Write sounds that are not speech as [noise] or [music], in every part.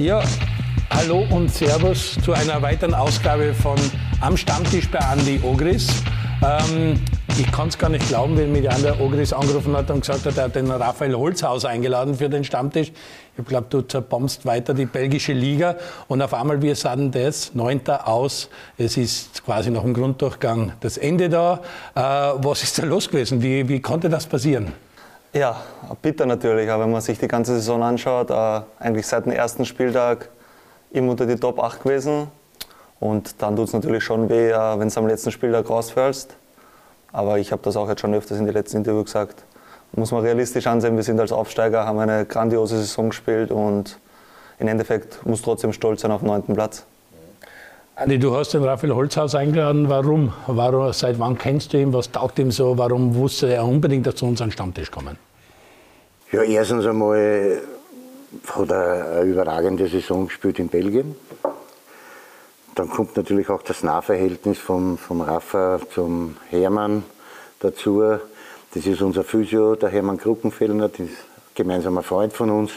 Ja, hallo und Servus zu einer weiteren Ausgabe von Am Stammtisch bei Andy Ogris. Ähm, ich kann es gar nicht glauben, wenn mich der Ogris angerufen hat und gesagt hat, er hat den Raphael Holzhaus eingeladen für den Stammtisch. Ich glaube, du zerbombst weiter die belgische Liga und auf einmal wir sagen das, neunter aus. Es ist quasi noch im Grunddurchgang das Ende da. Äh, was ist da los gewesen? Wie, wie konnte das passieren? Ja, bitter natürlich, aber wenn man sich die ganze Saison anschaut, äh, eigentlich seit dem ersten Spieltag immer unter die Top 8 gewesen. Und dann tut es natürlich schon weh, äh, wenn du am letzten Spieltag rausfällst. Aber ich habe das auch jetzt schon öfters in den letzten Interviews gesagt. Muss man realistisch ansehen, wir sind als Aufsteiger, haben eine grandiose Saison gespielt und im Endeffekt muss trotzdem stolz sein auf den neunten Platz. Andi, du hast den Raphael Holzhaus eingeladen. Warum? Warum? Seit wann kennst du ihn? Was taugt ihm so? Warum wusste er unbedingt zu uns an den Stammtisch kommen? Ja, erstens einmal hat er eine überragende Saison gespielt in Belgien. Dann kommt natürlich auch das Nahverhältnis vom, vom Rafa zum Hermann dazu. Das ist unser Physio, der Hermann Gruppenfellner, das ist ein gemeinsamer Freund von uns.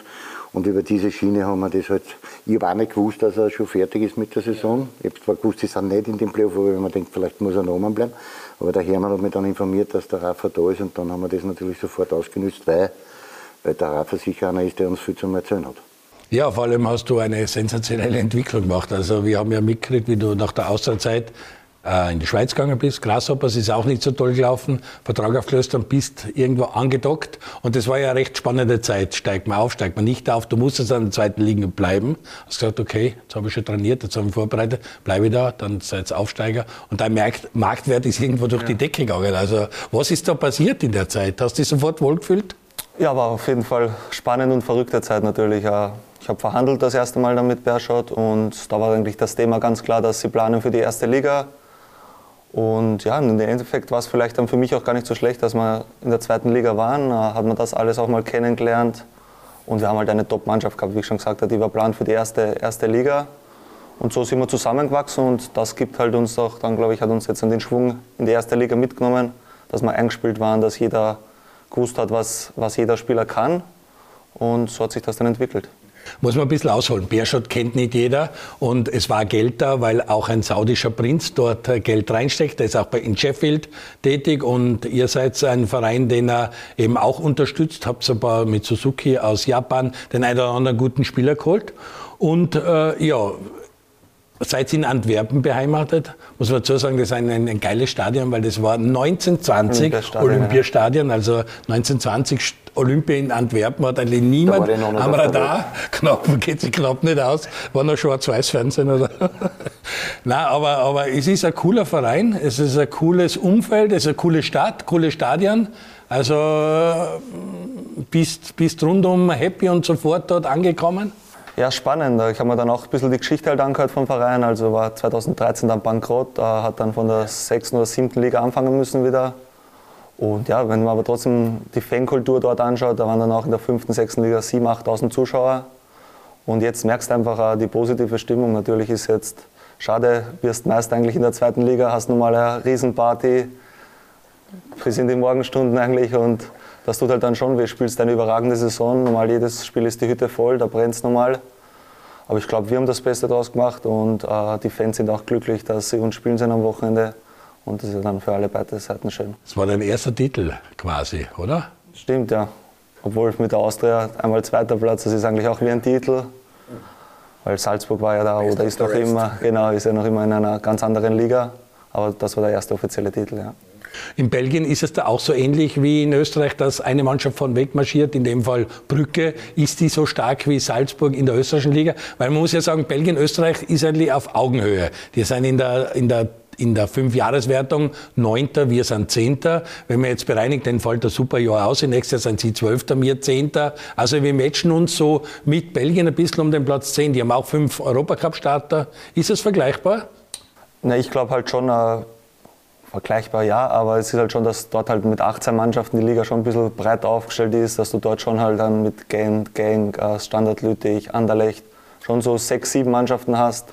Und über diese Schiene haben wir das halt. Ich habe auch nicht gewusst, dass er schon fertig ist mit der Saison. Ich habe zwar gewusst, sie sind nicht in dem Playoff, aber man denkt, vielleicht muss er noch bleiben. Aber der Hermann hat mich dann informiert, dass der Rafa da ist und dann haben wir das natürlich sofort ausgenutzt, weil, weil der Rafa sicher einer ist, der uns viel zu erzählen hat. Ja, vor allem hast du eine sensationelle Entwicklung gemacht. Also wir haben ja mitgekriegt, wie du nach der Auszeit äh, in die Schweiz gegangen bist. Grasshoppers ist auch nicht so toll gelaufen. Vertrag aufgelöst und bist irgendwo angedockt. Und das war ja eine recht spannende Zeit. Steigt man auf, steigt man nicht auf. Du musstest an der zweiten Liga bleiben. Hast gesagt, okay, jetzt habe ich schon trainiert, jetzt habe ich vorbereitet, bleibe ich da, dann seid Aufsteiger. Und dein Marktwert ist irgendwo durch ja. die Decke gegangen. Also was ist da passiert in der Zeit? Hast du dich sofort wohlgefühlt? Ja, war auf jeden Fall spannend und verrückte Zeit natürlich. Ich habe verhandelt das erste Mal dann mit Berschott und da war eigentlich das Thema ganz klar, dass sie planen für die erste Liga und ja, im Endeffekt war es vielleicht dann für mich auch gar nicht so schlecht, dass wir in der zweiten Liga waren. Da hat man das alles auch mal kennengelernt. Und wir haben halt eine Top-Mannschaft gehabt, wie ich schon gesagt habe, die war plan für die erste, erste Liga. Und so sind wir zusammengewachsen und das gibt halt uns auch, dann glaube ich, hat uns jetzt den Schwung in die erste Liga mitgenommen, dass wir eingespielt waren, dass jeder gewusst hat, was, was jeder Spieler kann. Und so hat sich das dann entwickelt. Muss man ein bisschen ausholen. Beerschot kennt nicht jeder und es war Geld da, weil auch ein saudischer Prinz dort äh, Geld reinsteckt. Der ist auch in Sheffield tätig und ihr seid ein Verein, den er eben auch unterstützt. Habt ein paar mit Suzuki aus Japan den einen oder anderen guten Spieler geholt. Und äh, ja, seid in Antwerpen beheimatet. Muss man dazu sagen, das ist ein, ein, ein geiles Stadion, weil das war 1920 Olympiastadion, Olympiastadion also 1920 Olympia in Antwerpen hat eigentlich niemand am Radar. [laughs] Knapp geht sich knapp nicht aus. War noch Schwarz-Weiß-Fernsehen oder? [laughs] Nein, aber, aber es ist ein cooler Verein, es ist ein cooles Umfeld, es ist eine coole Stadt, coole Stadien. Also bist, bist rundum happy und sofort dort angekommen? Ja, spannend. Ich habe mir dann auch ein bisschen die Geschichte halt angehört vom Verein. Also war 2013 dann bankrott, hat dann von der sechsten oder siebten Liga anfangen müssen wieder. Und ja, wenn man aber trotzdem die Fankultur dort anschaut, da waren dann auch in der fünften, sechsten Liga 7.000, 8.000 Zuschauer. Und jetzt merkst du einfach die positive Stimmung. Natürlich ist jetzt schade, wirst meist eigentlich in der zweiten Liga, hast nun mal eine Riesenparty bis in die Morgenstunden eigentlich und das tut halt dann schon weh. Spielst eine überragende Saison, normal jedes Spiel ist die Hütte voll, da brennt es normal. Aber ich glaube, wir haben das Beste daraus gemacht und äh, die Fans sind auch glücklich, dass sie uns spielen sind am Wochenende. Und das ist dann für alle beide Seiten schön. Das war dein erster Titel quasi, oder? Stimmt, ja. Obwohl mit der Austria einmal zweiter Platz, das ist eigentlich auch wie ein Titel. Weil Salzburg war ja da oder ist noch immer, genau, ist ja noch immer in einer ganz anderen Liga. Aber das war der erste offizielle Titel, ja. In Belgien ist es da auch so ähnlich wie in Österreich, dass eine Mannschaft von weg marschiert, in dem Fall Brücke. Ist die so stark wie Salzburg in der österreichischen Liga? Weil man muss ja sagen, Belgien, Österreich ist eigentlich auf Augenhöhe. Die sind in der, in der in der Fünfjahreswertung Neunter, wir sind Zehnter. Wenn man jetzt bereinigt, dann fällt der Superjahr aus. Nächstes Jahr sind sie Zwölfter, wir Zehnter. Also wir matchen uns so mit Belgien ein bisschen um den Platz zehn. Die haben auch fünf Europacup-Starter. Ist es vergleichbar? Na, ich glaube halt schon, äh, vergleichbar ja, aber es ist halt schon, dass dort halt mit 18 Mannschaften die Liga schon ein bisschen breiter aufgestellt ist, dass du dort schon halt dann mit Gent, Genk, äh, Standard Lüttich, Anderlecht schon so sechs, sieben Mannschaften hast,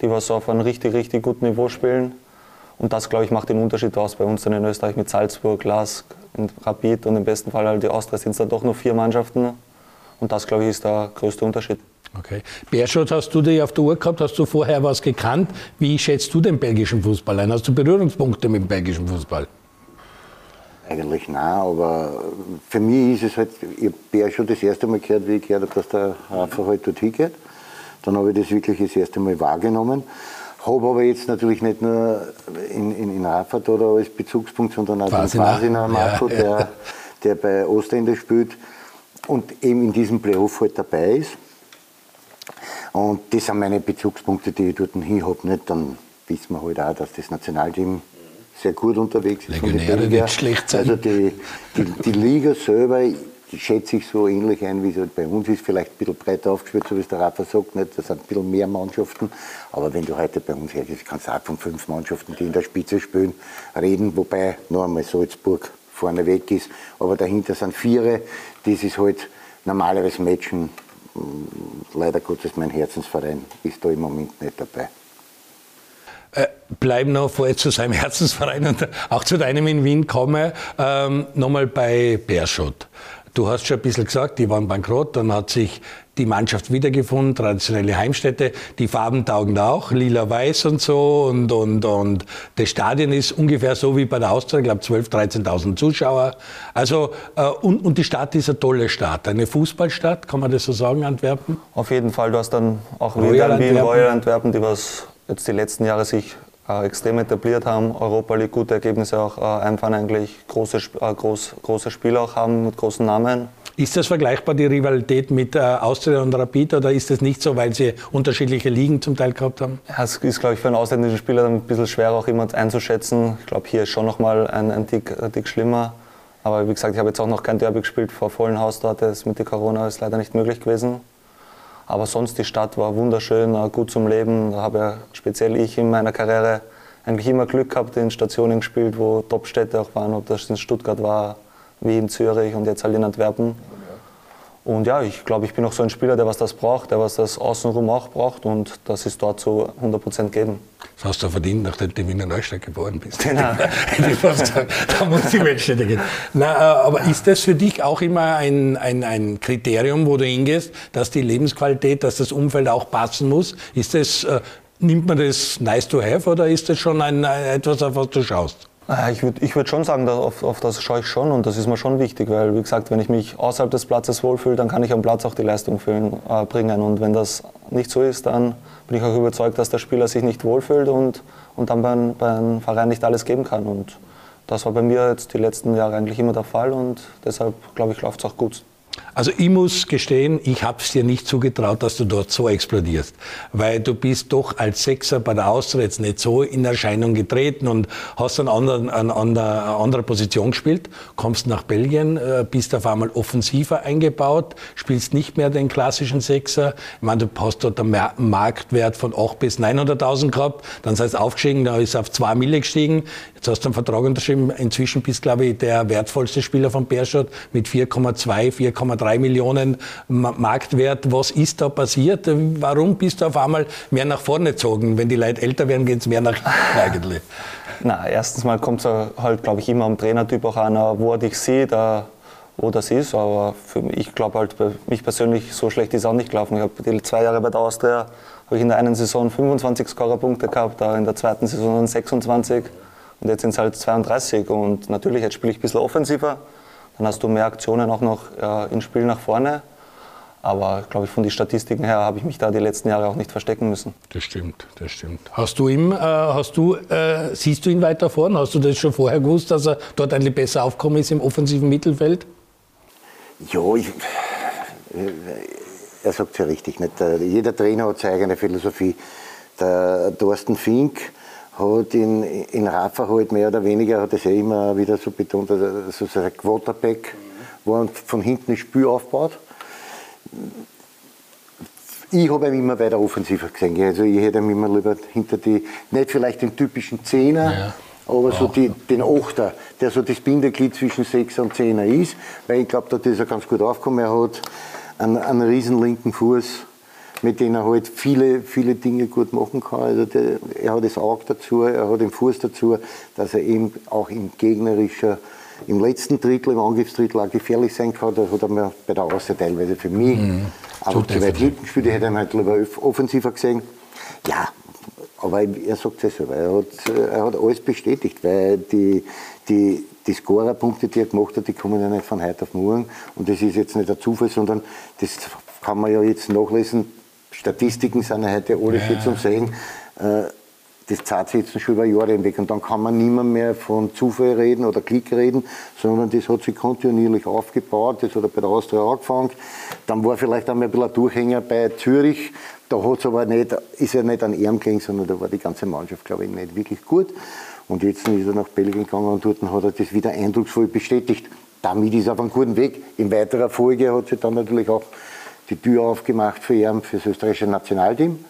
die was so auf einem richtig, richtig guten Niveau spielen. Und das, glaube ich, macht den Unterschied aus bei uns dann in Österreich mit Salzburg, Lask, Rapid und im besten Fall halt die Austria sind es dann doch nur vier Mannschaften. Und das, glaube ich, ist der größte Unterschied. Okay. Berschot, hast du dich auf der Uhr gehabt? Hast du vorher was gekannt? Wie schätzt du den belgischen Fußball ein? Hast du Berührungspunkte mit dem belgischen Fußball? Eigentlich nein, aber für mich ist es halt, ich habe schon das erste Mal gehört, wie ich gehört habe, dass der Rafa halt dort hingeht. Dann habe ich das wirklich das erste Mal wahrgenommen. Habe aber jetzt natürlich nicht nur in, in, in Raffat oder als Bezugspunkt, sondern auch den Fasina Marco, ja, ja. Der, der bei Ostende spielt und eben in diesem Playoff halt dabei ist. Und das sind meine Bezugspunkte, die ich dort hin habe. Nicht? Dann wissen wir halt auch, dass das Nationalteam sehr gut unterwegs ist. Legionäre nicht schlecht sein. Also die, die, die Liga selber die schätze ich so ähnlich ein, wie es halt bei uns ist. Vielleicht ein bisschen breiter aufgespielt, so wie es der Rafa sagt. Nicht? Das sind ein bisschen mehr Mannschaften. Aber wenn du heute bei uns hergehst, kannst du auch von fünf Mannschaften, die in der Spitze spielen, reden. Wobei noch einmal Salzburg vorne weg ist. Aber dahinter sind Viere. Das ist halt normalerweise Matchen. Leider Gottes, mein Herzensverein ist da im Moment nicht dabei. Äh, bleiben noch vorher zu seinem [laughs] Herzensverein und auch zu deinem in Wien komme, ähm, nochmal bei Berschot. Du hast schon ein bisschen gesagt, die waren bankrott, dann hat sich die Mannschaft wiedergefunden, traditionelle Heimstätte, die Farben taugen auch, lila-weiß und so und, und, und das Stadion ist ungefähr so wie bei der Austria, ich glaube 12.000, 13.000 Zuschauer. Also, äh, und, und die Stadt ist eine tolle Stadt, eine Fußballstadt, kann man das so sagen, Antwerpen? Auf jeden Fall, du hast dann auch Royal Antwerpen. Royal Antwerpen, die was jetzt die letzten Jahre sich äh, extrem etabliert haben, Europa League gute Ergebnisse auch äh, einfahren, eigentlich große, äh, groß, große Spiele auch haben mit großen Namen. Ist das vergleichbar, die Rivalität mit äh, Austria und Rapid, oder ist das nicht so, weil sie unterschiedliche Ligen zum Teil gehabt haben? Es ist, glaube ich, für einen ausländischen Spieler ein bisschen schwer, auch immer einzuschätzen. Ich glaube, hier ist schon nochmal ein, ein, Tick, ein Tick schlimmer. Aber wie gesagt, ich habe jetzt auch noch kein Derby gespielt vor vollen Haus dort. Das mit der Corona ist leider nicht möglich gewesen. Aber sonst die Stadt war wunderschön, äh, gut zum Leben. Da habe ja speziell ich in meiner Karriere eigentlich immer Glück gehabt, in Stationen gespielt, wo Top-Städte auch waren, ob das in Stuttgart war, Wien, Zürich und jetzt halt in Antwerpen. Und ja, ich glaube, ich bin auch so ein Spieler, der was das braucht, der was das außenrum auch braucht und das ist dort so 100% geben. Das hast du verdient, nachdem du in Wiener Neustadt geboren bist. Genau. [laughs] da muss die Weltstädte gehen. Na, äh, aber ist das für dich auch immer ein, ein, ein Kriterium, wo du hingehst, dass die Lebensqualität, dass das Umfeld auch passen muss? Ist das, äh, nimmt man das nice to have oder ist das schon ein, etwas, auf was du schaust? Ich würde ich würd schon sagen, auf, auf, das schaue ich schon und das ist mir schon wichtig, weil wie gesagt, wenn ich mich außerhalb des Platzes wohlfühle, dann kann ich am Platz auch die Leistung füllen, äh, bringen und wenn das nicht so ist, dann bin ich auch überzeugt, dass der Spieler sich nicht wohlfühlt und, und dann beim, beim Verein nicht alles geben kann und das war bei mir jetzt die letzten Jahre eigentlich immer der Fall und deshalb glaube ich, läuft es auch gut. Also ich muss gestehen, ich habe es dir nicht zugetraut, dass du dort so explodierst, weil du bist doch als Sechser bei der Austria nicht so in Erscheinung getreten und hast dann an einer anderen Position gespielt, kommst nach Belgien, äh, bist auf einmal offensiver eingebaut, spielst nicht mehr den klassischen Sechser. Ich meine, du hast dort einen Marktwert von 8 bis 900.000 gehabt, dann sei es aufgestiegen, da ist auf 2 Mille gestiegen, jetzt hast du einen Vertrag unterschrieben, inzwischen bist glaube ich der wertvollste Spieler von Berschot mit 4,2, 4,3 1,3 Millionen Marktwert. Was ist da passiert? Warum bist du auf einmal mehr nach vorne gezogen? Wenn die Leute älter werden, geht es mehr nach hinten eigentlich. [laughs] Na, erstens mal kommt es halt, glaube ich, immer am Trainertyp auch an, wo er dich sieht, wo das ist. Aber für mich, ich glaube halt, für mich persönlich, so schlecht ist auch nicht gelaufen. Ich habe die zwei Jahre bei der Austria, habe ich in der einen Saison 25 Scorerpunkte gehabt, in der zweiten Saison 26 und jetzt sind es halt 32. Und natürlich, jetzt spiele ich ein bisschen offensiver. Dann hast du mehr Aktionen auch noch äh, im Spiel nach vorne. Aber glaube ich, von den Statistiken her habe ich mich da die letzten Jahre auch nicht verstecken müssen. Das stimmt, das stimmt. Hast du ihm, äh, hast du, äh, siehst du ihn weiter vorne? Hast du das schon vorher gewusst, dass er dort eigentlich besser aufgekommen ist im offensiven Mittelfeld? Ja, ich, er sagt es ja richtig. Nicht? Jeder Trainer hat seine eigene Philosophie. Der Thorsten Fink hat in, in Rafa halt mehr oder weniger, hat es ja immer wieder so betont, also so ein Quarterback, wo er von hinten das Spiel aufbaut. Ich habe ihn immer weiter offensiver gesehen. Also ich hätte ihn immer lieber hinter die, nicht vielleicht den typischen Zehner, ja. aber so die, den Achter, der so das Bindeglied zwischen Sechser und Zehner ist, weil ich glaube, da ist er ganz gut aufgekommen. Er hat einen, einen riesen linken Fuß mit denen er halt viele, viele Dinge gut machen kann. Also der, er hat das Auge dazu, er hat den Fuß dazu, dass er eben auch im gegnerischer, im letzten Drittel, im Angriffsdrittel auch gefährlich sein kann. Das hat er mir bei der Außer teilweise für mich mhm. aber zu weit hinten gespielt. Ich hätte ihn halt lieber offensiver gesehen. Ja, aber er sagt es selber, er hat, er hat alles bestätigt, weil die, die, die Scorerpunkte, die er gemacht hat, die kommen ja nicht von heute auf morgen. Und das ist jetzt nicht ein Zufall, sondern das kann man ja jetzt nachlesen. Statistiken sind ja heute alle ja. zum Sehen. Äh, das zahlt sich jetzt schon über Jahre hinweg. Und dann kann man nicht mehr von Zufall reden oder Klick reden, sondern das hat sich kontinuierlich aufgebaut. Das hat er bei der Austria angefangen. Dann war vielleicht einmal ein bisschen ein Durchhänger bei Zürich. Da hat's aber nicht, ist er nicht an ihm gegangen, sondern da war die ganze Mannschaft, glaube ich, nicht wirklich gut. Und jetzt ist er nach Belgien gegangen und dort hat er das wieder eindrucksvoll bestätigt. Damit ist er auf einem guten Weg. In weiterer Folge hat sich dann natürlich auch die Tür aufgemacht für ihn, für das österreichische Nationalteam.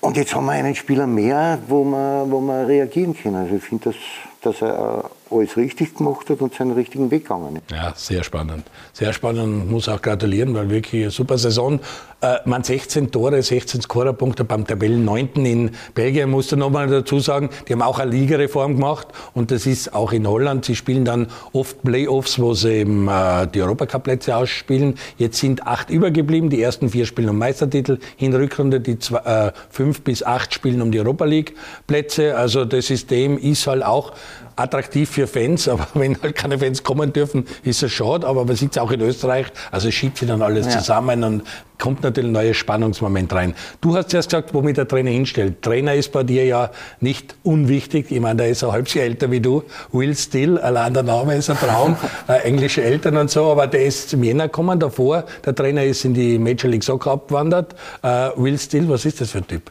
Und jetzt haben wir einen Spieler mehr, wo wir, wo wir reagieren können. Also ich finde, dass, dass er alles richtig gemacht hat und seinen richtigen Weg gegangen ist. Ja, sehr spannend. Sehr spannend, muss auch gratulieren, weil wirklich eine super Saison. Äh, man 16 Tore, 16 Scorerpunkte beim Tabellen 9. in Belgien, musst du nochmal dazu sagen, die haben auch eine Ligareform gemacht und das ist auch in Holland. Sie spielen dann oft Playoffs, wo sie eben äh, die Europacup-Plätze ausspielen. Jetzt sind acht übergeblieben, die ersten vier spielen um Meistertitel, in Rückrunde die zwei, äh, fünf bis acht spielen um die Europa League-Plätze. Also das System ist halt auch attraktiv für Fans, aber [laughs] wenn halt keine Fans kommen dürfen, ist es schade. Aber man sieht es auch in Österreich, also schiebt sich dann alles ja. zusammen und kommt natürlich ein neues Spannungsmoment rein. Du hast erst gesagt, womit der Trainer hinstellt. Trainer ist bei dir ja nicht unwichtig. Ich meine, der ist ein halbes Jahr älter wie du. Will Still, allein der Name ist ein Traum. [laughs] äh, englische Eltern und so, aber der ist zum Jänner gekommen davor. Der Trainer ist in die Major League Soccer abgewandert. Äh, Will Still, was ist das für ein Typ?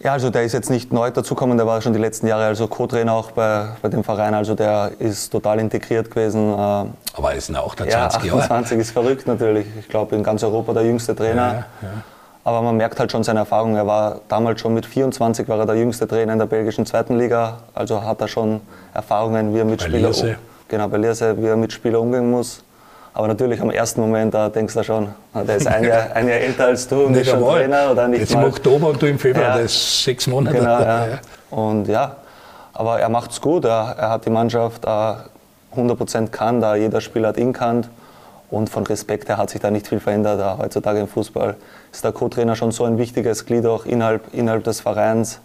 Ja, also der ist jetzt nicht neu dazugekommen, der war schon die letzten Jahre also Co-Trainer auch bei, bei dem Verein, also der ist total integriert gewesen. Äh, Aber ist auch der 20 [laughs] Jahre? Ja, 28 ist verrückt natürlich. Ich glaube in ganz Europa der jüngste Trainer. Ja, ja. Aber man merkt halt schon seine Erfahrung. Er war damals schon mit 24 war er der jüngste Trainer in der belgischen zweiten Liga. Also hat er schon Erfahrungen, wie er mit Spielern genau, bei Lierse, wie er mit Spielern umgehen muss. Aber natürlich am ersten Moment, da denkst du schon, der ist ein Jahr, ein Jahr älter als du und [laughs] ist schon Trainer. Oder nicht Jetzt mal. im Oktober und du im Februar, ja. das ist sechs Monate. Genau, ja. Und ja, aber er macht es gut. Er, er, hat die Mannschaft äh, 100% kann, da jeder Spieler hat ihn kannt. Und von Respekt her hat sich da nicht viel verändert. Äh, heutzutage im Fußball ist der Co-Trainer schon so ein wichtiges Glied auch innerhalb, innerhalb des Vereins.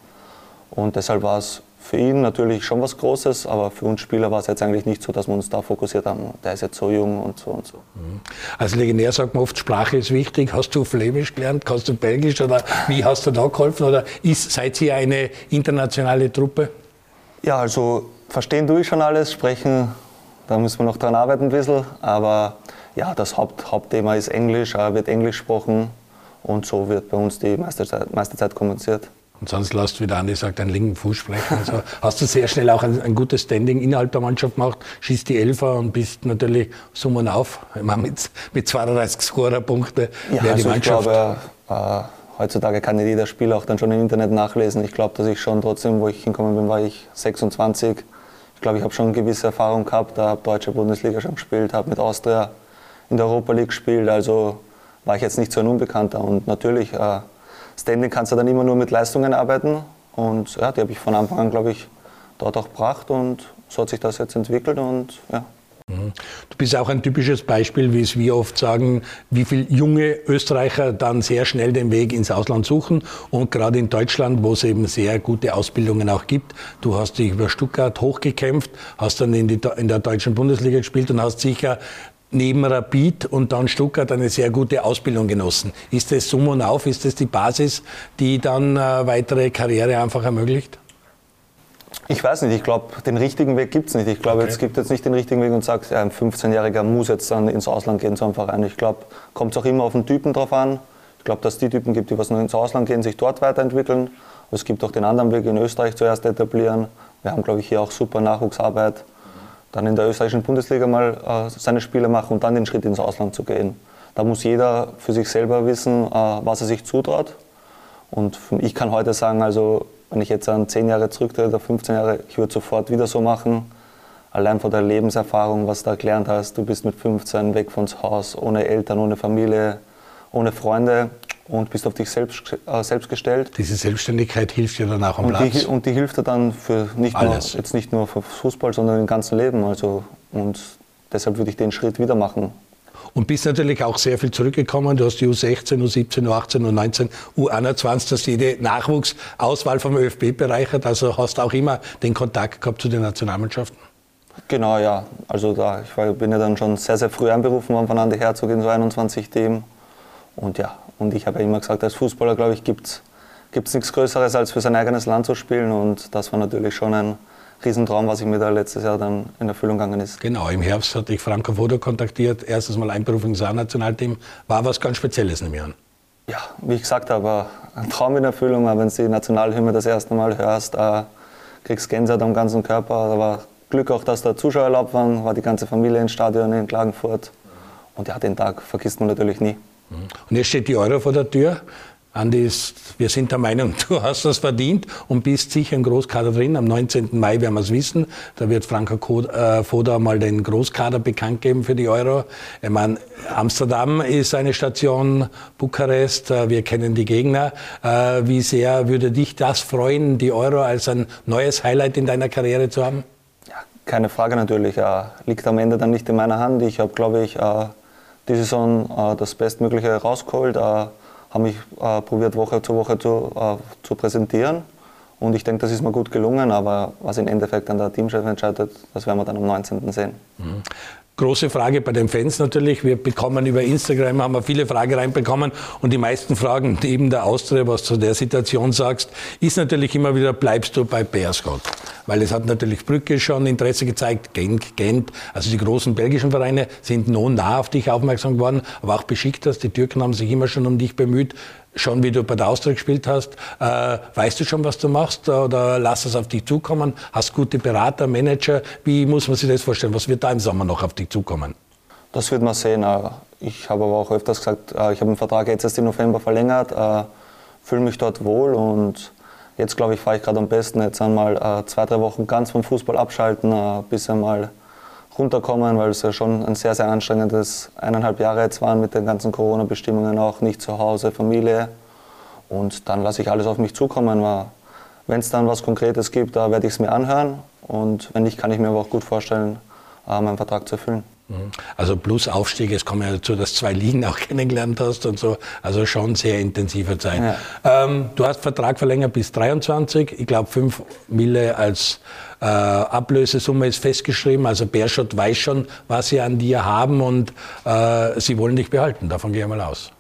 Und deshalb war es für ihn natürlich schon was Großes, aber für uns Spieler war es jetzt eigentlich nicht so, dass wir uns da fokussiert haben. Der ist jetzt so jung und so und so. Mhm. Als Legendär sagt man oft, Sprache ist wichtig. Hast du Flämisch gelernt? Kannst du Belgisch? Oder wie hast du da geholfen? Oder ist, seid ihr eine internationale Truppe? Ja, also verstehen tue ich schon alles, sprechen, da müssen wir noch dran arbeiten ein bisschen. Aber ja, das Haupt, Hauptthema ist Englisch, wird Englisch gesprochen und so wird bei uns die Meisterzeit, Meisterzeit kommuniziert. Und sonst lässt wieder Andi sagt, einen linken Fuß sprechen. Also hast du sehr schnell auch ein, ein, gutes Standing innerhalb der Mannschaft gemacht, schießt die Elfer und bist natürlich summen auf. Ich meine, mit, mit 32 Scorerpunkte ja, also die Mannschaft. Ich glaube, äh, heutzutage kann jeder Spieler auch dann schon im Internet nachlesen. Ich glaube, dass ich schon trotzdem, wo ich hingekommen bin, war ich 26. Ich glaube, ich habe schon eine gewisse Erfahrung gehabt, habe deutsche Bundesliga schon gespielt, habe mit Austria in der Europa League gespielt. Also war ich jetzt nicht so ein Unbekannter. Und natürlich äh, Standing kannst du dann immer nur mit Leistungen arbeiten. Und ja, die habe ich von Anfang an, glaube ich, dort auch gebracht. Und so hat sich das jetzt entwickelt. Und ja. Mhm. Du bist auch ein typisches Beispiel, wie es wir oft sagen, wie viele junge Österreicher dann sehr schnell den Weg ins Ausland suchen. Und gerade in Deutschland, wo es eben sehr gute Ausbildungen auch gibt. Du hast dich über Stuttgart hochgekämpft, hast dann in, die, in der deutschen Bundesliga gespielt und hast sicher neben Rapid und dann Stuttgart eine sehr gute Ausbildung genossen. Ist das Summ und Auf, ist das die Basis, die dann äh, weitere Karriere einfach ermöglicht? Ich weiß nicht, ich glaube, den richtigen Weg gibt es nicht. Ich glaube, okay. es gibt jetzt nicht den richtigen Weg und sagt, ein 15-Jähriger muss jetzt dann ins Ausland gehen zu einem Verein. Ich glaube, kommt es auch immer auf den Typen drauf an. Ich glaube, dass es die Typen gibt, die was nur ins Ausland gehen, sich dort weiterentwickeln. Aber es gibt auch den anderen Weg, in Österreich zuerst etablieren. Wir haben, glaube ich, hier auch super Nachwuchsarbeit dann in der österreichischen Bundesliga mal äh, seine Spiele machen und dann den Schritt ins Ausland zu gehen. Da muss jeder für sich selber wissen, äh, was er sich zutraut. Und ich kann heute sagen, also wenn ich jetzt an 10 Jahre zurücktrete oder 15 Jahre, ich würde sofort wieder so machen. Allein von der Lebenserfahrung, was du da gelernt hast, du bist mit 15 weg von Haus, ohne Eltern, ohne Familie, ohne Freunde und bist auf dich selbst, äh, selbst gestellt. Diese Selbstständigkeit hilft dir dann auch am und Platz. Die, und die hilft dir dann für nicht nur, jetzt nicht nur für Fußball, sondern im ganzen Leben. Also, und deshalb würde ich den Schritt wieder machen. und bist natürlich auch sehr viel zurückgekommen. Du hast die U16, U17, U18, U19, U21, das jede Nachwuchsauswahl vom ÖFB bereichert. Also hast auch immer den Kontakt gehabt zu den Nationalmannschaften. Genau, ja. Also da, ich war, bin ja dann schon sehr, sehr früh einberufen worden von Andi Herzog in so 21-Team. Und ja, und ich habe ja immer gesagt, als Fußballer, glaube ich, gibt es nichts Größeres, als für sein eigenes Land zu spielen. Und das war natürlich schon ein Riesentraum, was ich mir da letztes Jahr dann in Erfüllung gegangen ist. Genau, im Herbst hatte ich Franco Foto kontaktiert, erstes Mal Einberufung ins A-Nationalteam. War was ganz Spezielles, nehme ich an. Ja, wie ich gesagt habe, ein Traum in Erfüllung, wenn du die Nationalhymne das erste Mal hörst, äh, kriegst Gänsehaut am ganzen Körper. Da war Glück auch, dass da Zuschauer erlaubt waren, war die ganze Familie ins Stadion in Klagenfurt. Und ja, den Tag vergisst man natürlich nie. Und jetzt steht die Euro vor der Tür. Andi, wir sind der Meinung, [laughs] du hast das verdient und bist sicher im Großkader drin. Am 19. Mai werden wir es wissen. Da wird Franco äh, Foda mal den Großkader bekannt geben für die Euro. Ich meine, Amsterdam ist eine Station, Bukarest, äh, wir kennen die Gegner. Äh, wie sehr würde dich das freuen, die Euro als ein neues Highlight in deiner Karriere zu haben? Ja, keine Frage natürlich. Liegt am Ende dann nicht in meiner Hand. Ich habe, glaube ich, die Saison das Bestmögliche rausgeholt habe mich äh, probiert, Woche zu Woche zu, äh, zu präsentieren. Und ich denke, das ist mir gut gelungen, aber was im Endeffekt dann der Teamchef entscheidet, das werden wir dann am 19. sehen. Mhm. Große Frage bei den Fans natürlich. Wir bekommen über Instagram, haben wir viele Fragen reinbekommen und die meisten Fragen, die eben der Austria, was zu der Situation sagst, ist natürlich immer wieder, bleibst du bei Bearscott? Weil es hat natürlich Brücke schon Interesse gezeigt, Genk, Gent, also die großen belgischen Vereine sind nun nah auf dich aufmerksam geworden, aber auch Besiktas, die Türken haben sich immer schon um dich bemüht schon wie du bei der Austria gespielt hast, äh, weißt du schon, was du machst oder lass es auf dich zukommen? Hast gute Berater, Manager? Wie muss man sich das vorstellen? Was wird da im Sommer noch auf dich zukommen? Das wird man sehen. Äh, ich habe aber auch öfters gesagt, äh, ich habe den Vertrag jetzt erst im November verlängert, äh, fühle mich dort wohl und jetzt glaube ich, fahre ich gerade am besten. Jetzt einmal zwei, drei Wochen ganz vom Fußball abschalten, bis einmal runterkommen, weil es ja schon ein sehr, sehr anstrengendes eineinhalb Jahre jetzt waren mit den ganzen Corona-Bestimmungen auch, nicht zu Hause, Familie. Und dann lasse ich alles auf mich zukommen. Wenn es dann was Konkretes gibt, da werde ich es mir anhören. Und wenn nicht, kann ich mir aber auch gut vorstellen, äh, meinen Vertrag zu erfüllen. Also plus Aufstieg, es kommt ja dazu, dass du zwei Ligen auch [laughs] kennengelernt hast und so. Also schon sehr intensiver Zeit. Ja. Ähm, du hast Vertrag verlängert bis 23. Ich glaube, 5 Mille als äh, Ablösesumme ist festgeschrieben. Also Beerschot weiß schon, was sie an dir haben und äh, sie wollen dich behalten. Davon gehe ich mal aus.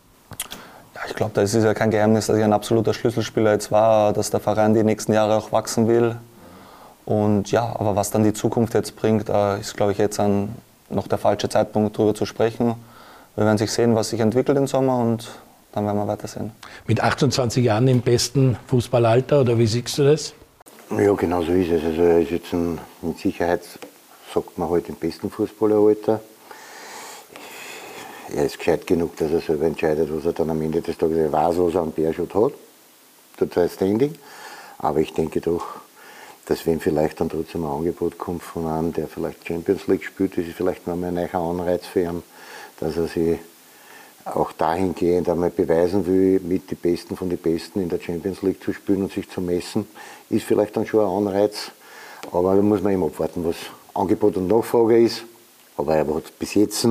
Ja, ich glaube, das ist ja kein Geheimnis, dass ich ein absoluter Schlüsselspieler jetzt war, dass der Verein die nächsten Jahre auch wachsen will. Und ja, aber was dann die Zukunft jetzt bringt, äh, ist, glaube ich, jetzt an noch der falsche Zeitpunkt, darüber zu sprechen. Wir werden sich sehen, was sich entwickelt im Sommer und dann werden wir weitersehen. Mit 28 Jahren im besten Fußballalter oder wie siehst du das? Ja, genau so ist es. Also er ist jetzt ein, mit Sicherheit, sagt man halt, im besten Fußballeralter. Er ist gescheit genug, dass er selber entscheidet, was er dann am Ende des Tages, weiß, was er am Bärschot hat, total Standing. Aber ich denke doch, dass wenn vielleicht dann trotzdem ein Angebot kommt von einem, der vielleicht Champions League spielt, das ist vielleicht noch mal ein neuer Anreiz für ihn, dass er sich auch dahingehend einmal beweisen will, mit den Besten von den Besten in der Champions League zu spielen und sich zu messen, ist vielleicht dann schon ein Anreiz. Aber da muss man eben abwarten, was Angebot und Nachfrage ist. Aber er hat bis jetzt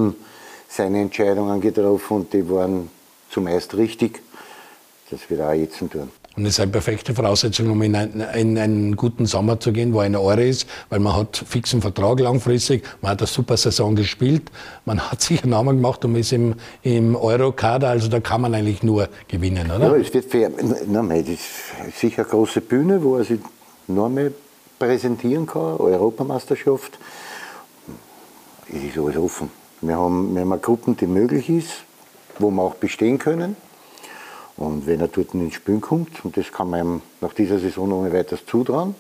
seine Entscheidungen getroffen und die waren zumeist richtig. Das wird er auch jetzt tun. Und es ist eine perfekte Voraussetzung, um in, ein, in, einen guten Sommer zu gehen, wo eine Eure ist, weil man hat fixen Vertrag langfristig, man hat eine super Saison gespielt, man hat sich einen Namen gemacht und ist im, im Euro-Kader, also da kann man eigentlich nur gewinnen, oder? Ja, es wird fair. Nein, das ist sicher eine große Bühne, wo er sich noch mehr präsentieren kann, Europameisterschaft. Es ist alles offen. Wir haben, wir haben eine Gruppe, die möglich ist, wo wir auch bestehen können. Und wenn er dort ins Spiel kommt, und das kann man ihm nach dieser Saison ohne weiteres zutrauen,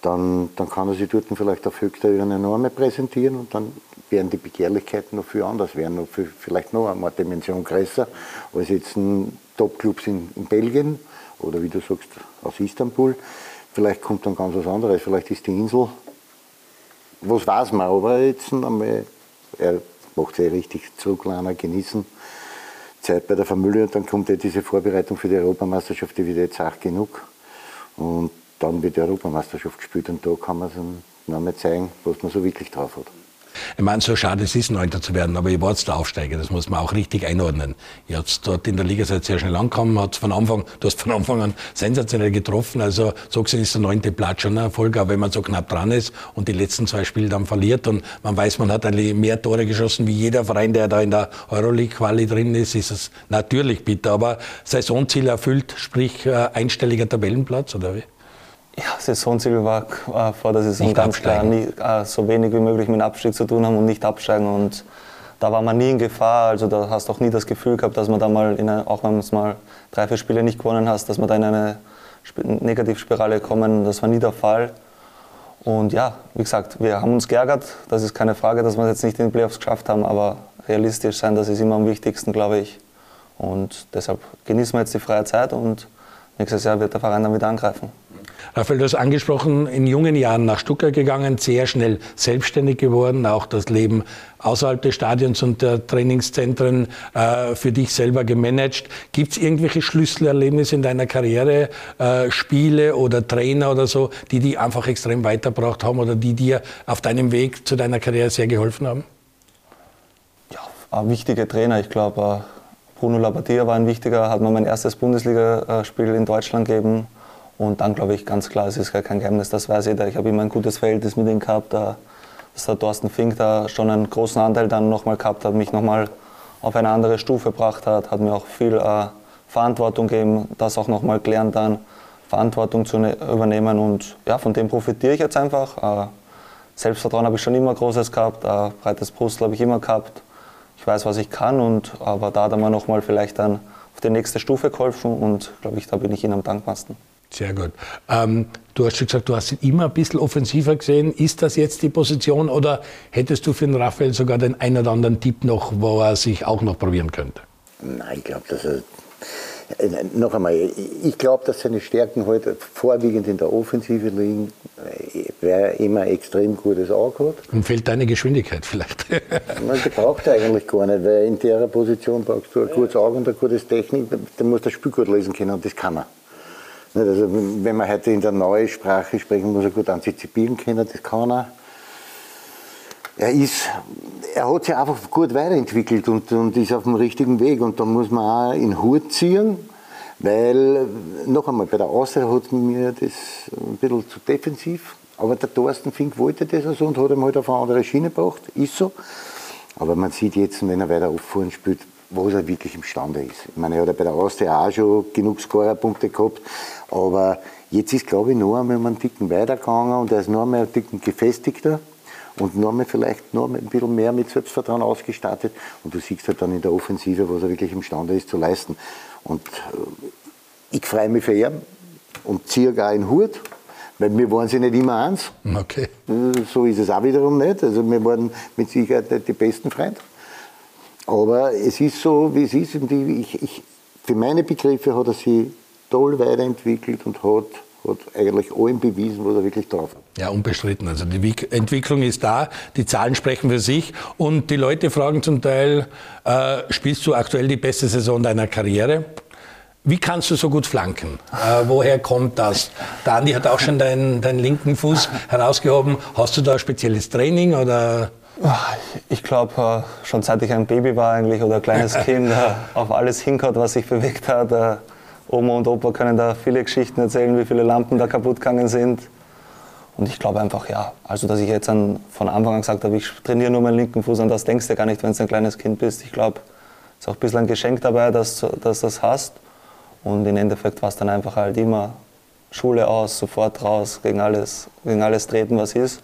dann, dann kann er sich dort vielleicht auf höchster Ebene noch einmal präsentieren und dann werden die Begehrlichkeiten noch viel anders werden, noch viel, vielleicht noch einmal Dimension größer als jetzt ein Top-Clubs in, in, Belgien oder wie du sagst aus Istanbul. Vielleicht kommt dann ganz was anderes, vielleicht ist die Insel, was weiß man, aber jetzt einmal, er macht sich richtig zurücklernen, genießen Zeit bei der Familie und dann kommt ja diese Vorbereitung für die Europameisterschaft, die wird jetzt auch genug. Und dann wird die Europameisterschaft gespielt und da kann man dann noch mal zeigen, was man so wirklich drauf hat. Ich meine, so schade es ist, Neunter zu werden, aber ihr wart der Aufsteiger, das muss man auch richtig einordnen. Ihr habt dort in der Liga seid sehr schnell angekommen, hat von Anfang, du hast von Anfang an sensationell getroffen, also so gesehen ist der neunte Platz schon ein Erfolg, aber wenn man so knapp dran ist und die letzten zwei Spiele dann verliert und man weiß, man hat eigentlich mehr Tore geschossen wie jeder Verein, der da in der Euroleague-Quali drin ist, ist es natürlich bitter, aber Saisonziel erfüllt, sprich äh, einstelliger Tabellenplatz, oder wie? Ja, Saisonziel war äh, vor der Saison nicht ganz klar, nie, äh, so wenig wie möglich mit dem Abstieg zu tun haben und nicht absteigen. Und da war man nie in Gefahr. Also da hast du auch nie das Gefühl gehabt, dass man da mal, eine, auch wenn man es mal drei, vier Spiele nicht gewonnen hast, dass man da in eine Negativspirale kommen. Das war nie der Fall. Und ja, wie gesagt, wir haben uns geärgert. Das ist keine Frage, dass wir es jetzt nicht in den Playoffs geschafft haben, aber realistisch sein, das ist immer am wichtigsten, glaube ich. Und deshalb genießen wir jetzt die freie Zeit und nächstes Jahr wird der Verein dann wieder angreifen. Raphael, du hast angesprochen, in jungen Jahren nach Stuttgart gegangen, sehr schnell selbstständig geworden, auch das Leben außerhalb des Stadions und der Trainingszentren äh, für dich selber gemanagt. Gibt es irgendwelche Schlüsselerlebnisse in deiner Karriere, äh, Spiele oder Trainer oder so, die dich einfach extrem weitergebracht haben oder die dir auf deinem Weg zu deiner Karriere sehr geholfen haben? Ja, wichtige Trainer. Ich glaube, äh, Bruno Labbadia war ein wichtiger, hat mir mein erstes Bundesligaspiel in Deutschland gegeben und dann glaube ich ganz klar, es ist gar kein Geheimnis, das weiß jeder. Ich habe immer ein gutes Verhältnis mit ihm gehabt. Dass der Thorsten Fink da schon einen großen Anteil dann nochmal gehabt hat, mich nochmal auf eine andere Stufe gebracht hat, hat mir auch viel äh, Verantwortung gegeben, das auch nochmal gelernt dann, Verantwortung zu ne übernehmen und ja, von dem profitiere ich jetzt einfach. Äh, Selbstvertrauen habe ich schon immer großes gehabt, äh, breites Brust habe ich immer gehabt. Ich weiß, was ich kann und aber da hat er mir nochmal vielleicht dann auf die nächste Stufe geholfen und glaube ich, da bin ich Ihnen am dankbarsten. Sehr gut. Ähm, du hast schon gesagt, du hast ihn immer ein bisschen offensiver gesehen. Ist das jetzt die Position oder hättest du für den Raphael sogar den einen oder anderen Tipp noch, wo er sich auch noch probieren könnte? Nein, ich glaube, dass er. Äh, noch einmal, ich glaube, dass seine Stärken heute halt vorwiegend in der Offensive liegen, wer immer ein extrem gutes Auge hat. Und fehlt deine Geschwindigkeit vielleicht? [laughs] Man, die braucht er eigentlich gar nicht, weil in der Position brauchst du ein gutes Auge und eine gute Technik, dann musst du das Spiel gut lesen können und das kann er. Also, wenn man heute in der neuen Sprache sprechen, muss er gut antizipieren können, das kann er. Er, ist, er hat sich einfach gut weiterentwickelt und, und ist auf dem richtigen Weg. Und da muss man auch in Hut ziehen, weil, noch einmal, bei der Austria hat mir das ein bisschen zu defensiv. Aber der Thorsten Fink wollte das also und hat ihm halt auf eine andere Schiene gebracht. Ist so. Aber man sieht jetzt, wenn er weiter auffahren spielt, was er wirklich imstande ist. Ich meine, er hat ja bei der Austria auch schon genug Scorerpunkte gehabt, aber jetzt ist, glaube ich, noch einmal einen Ticken weitergegangen und er ist noch einmal einen Ticken gefestigter und noch einmal vielleicht noch ein bisschen mehr mit Selbstvertrauen ausgestattet und du siehst halt dann in der Offensive, was er wirklich imstande ist zu leisten. Und äh, ich freue mich für ihn und ziehe gar einen Hut, weil wir waren sie nicht immer eins. Okay. So ist es auch wiederum nicht. Also wir waren mit Sicherheit nicht die besten Freunde. Aber es ist so, wie es ist. Ich, ich, für meine Begriffe hat er sich toll weiterentwickelt und hat, hat eigentlich allen bewiesen, was er wirklich drauf hat. Ja, unbestritten. Also die Entwicklung ist da, die Zahlen sprechen für sich und die Leute fragen zum Teil, äh, spielst du aktuell die beste Saison deiner Karriere? Wie kannst du so gut flanken? Äh, woher kommt das? Der Andi hat auch schon deinen, deinen linken Fuß herausgehoben. Hast du da spezielles Training oder? Ich glaube, äh, schon seit ich ein Baby war eigentlich oder ein kleines [laughs] Kind, äh, auf alles hinkaut, was sich bewegt hat. Äh, Oma und Opa können da viele Geschichten erzählen, wie viele Lampen da kaputt gegangen sind. Und ich glaube einfach, ja, also dass ich jetzt an, von Anfang an gesagt habe, ich trainiere nur meinen linken Fuß, an das denkst du gar nicht, wenn du ein kleines Kind bist. Ich glaube, es ist auch ein bisschen ein Geschenk dabei, dass du das hast. Und im Endeffekt war es dann einfach halt immer Schule aus, sofort raus, gegen alles, gegen alles treten, was ist.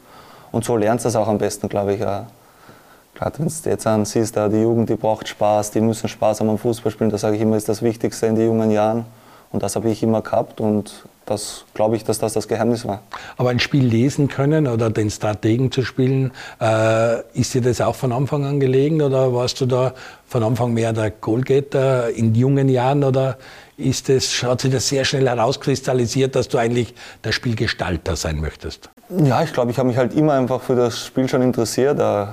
Und so lernst du das auch am besten, glaube ich. Gerade wenn du jetzt ansiehst, die Jugend, die braucht Spaß, die müssen Spaß haben am Fußball spielen. Das sage ich immer, ist das Wichtigste in den jungen Jahren. Und das habe ich immer gehabt und das glaube ich, dass das das Geheimnis war. Aber ein Spiel lesen können oder den Strategen zu spielen, äh, ist dir das auch von Anfang an gelegen oder warst du da von Anfang mehr der Goalgetter in jungen Jahren oder ist es, hat sich das sehr schnell herauskristallisiert, dass du eigentlich der Spielgestalter sein möchtest? Ja, ich glaube, ich habe mich halt immer einfach für das Spiel schon interessiert. Äh,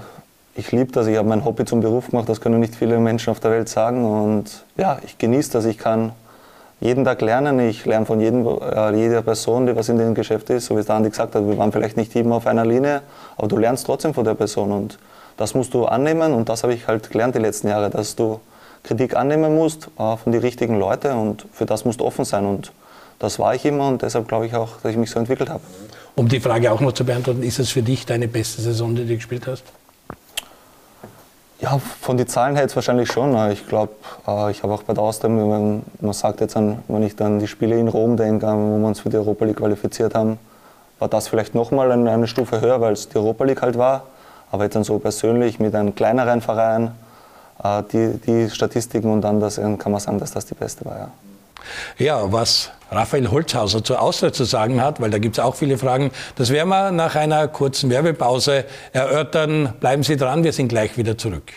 ich liebe das, ich habe mein Hobby zum Beruf gemacht, das können nicht viele Menschen auf der Welt sagen. Und ja, ich genieße das, ich kann jeden Tag lernen. Ich lerne von jedem, äh, jeder Person, die was in dem Geschäft ist. So wie es der Andi gesagt hat, wir waren vielleicht nicht immer auf einer Linie, aber du lernst trotzdem von der Person. Und das musst du annehmen und das habe ich halt gelernt die letzten Jahre, dass du Kritik annehmen musst äh, von den richtigen Leuten und für das musst du offen sein und das war ich immer und deshalb glaube ich auch, dass ich mich so entwickelt habe. Um die Frage auch noch zu beantworten, ist es für dich deine beste Saison, die du gespielt hast? Ja, von den Zahlen her jetzt wahrscheinlich schon. Ich glaube, äh, ich habe auch bei der Austria, man sagt jetzt, an, wenn ich dann die Spiele in Rom denke, wo wir uns für die Europa League qualifiziert haben, war das vielleicht nochmal eine, eine Stufe höher, weil es die Europa League halt war. Aber jetzt dann so persönlich mit einem kleineren Verein, äh, die, die Statistiken und dann das, kann man sagen, dass das die beste war. Ja. Ja, was Raphael Holzhauser zur Austria zu sagen hat, weil da gibt es auch viele Fragen, das werden wir nach einer kurzen Werbepause erörtern. Bleiben Sie dran, wir sind gleich wieder zurück.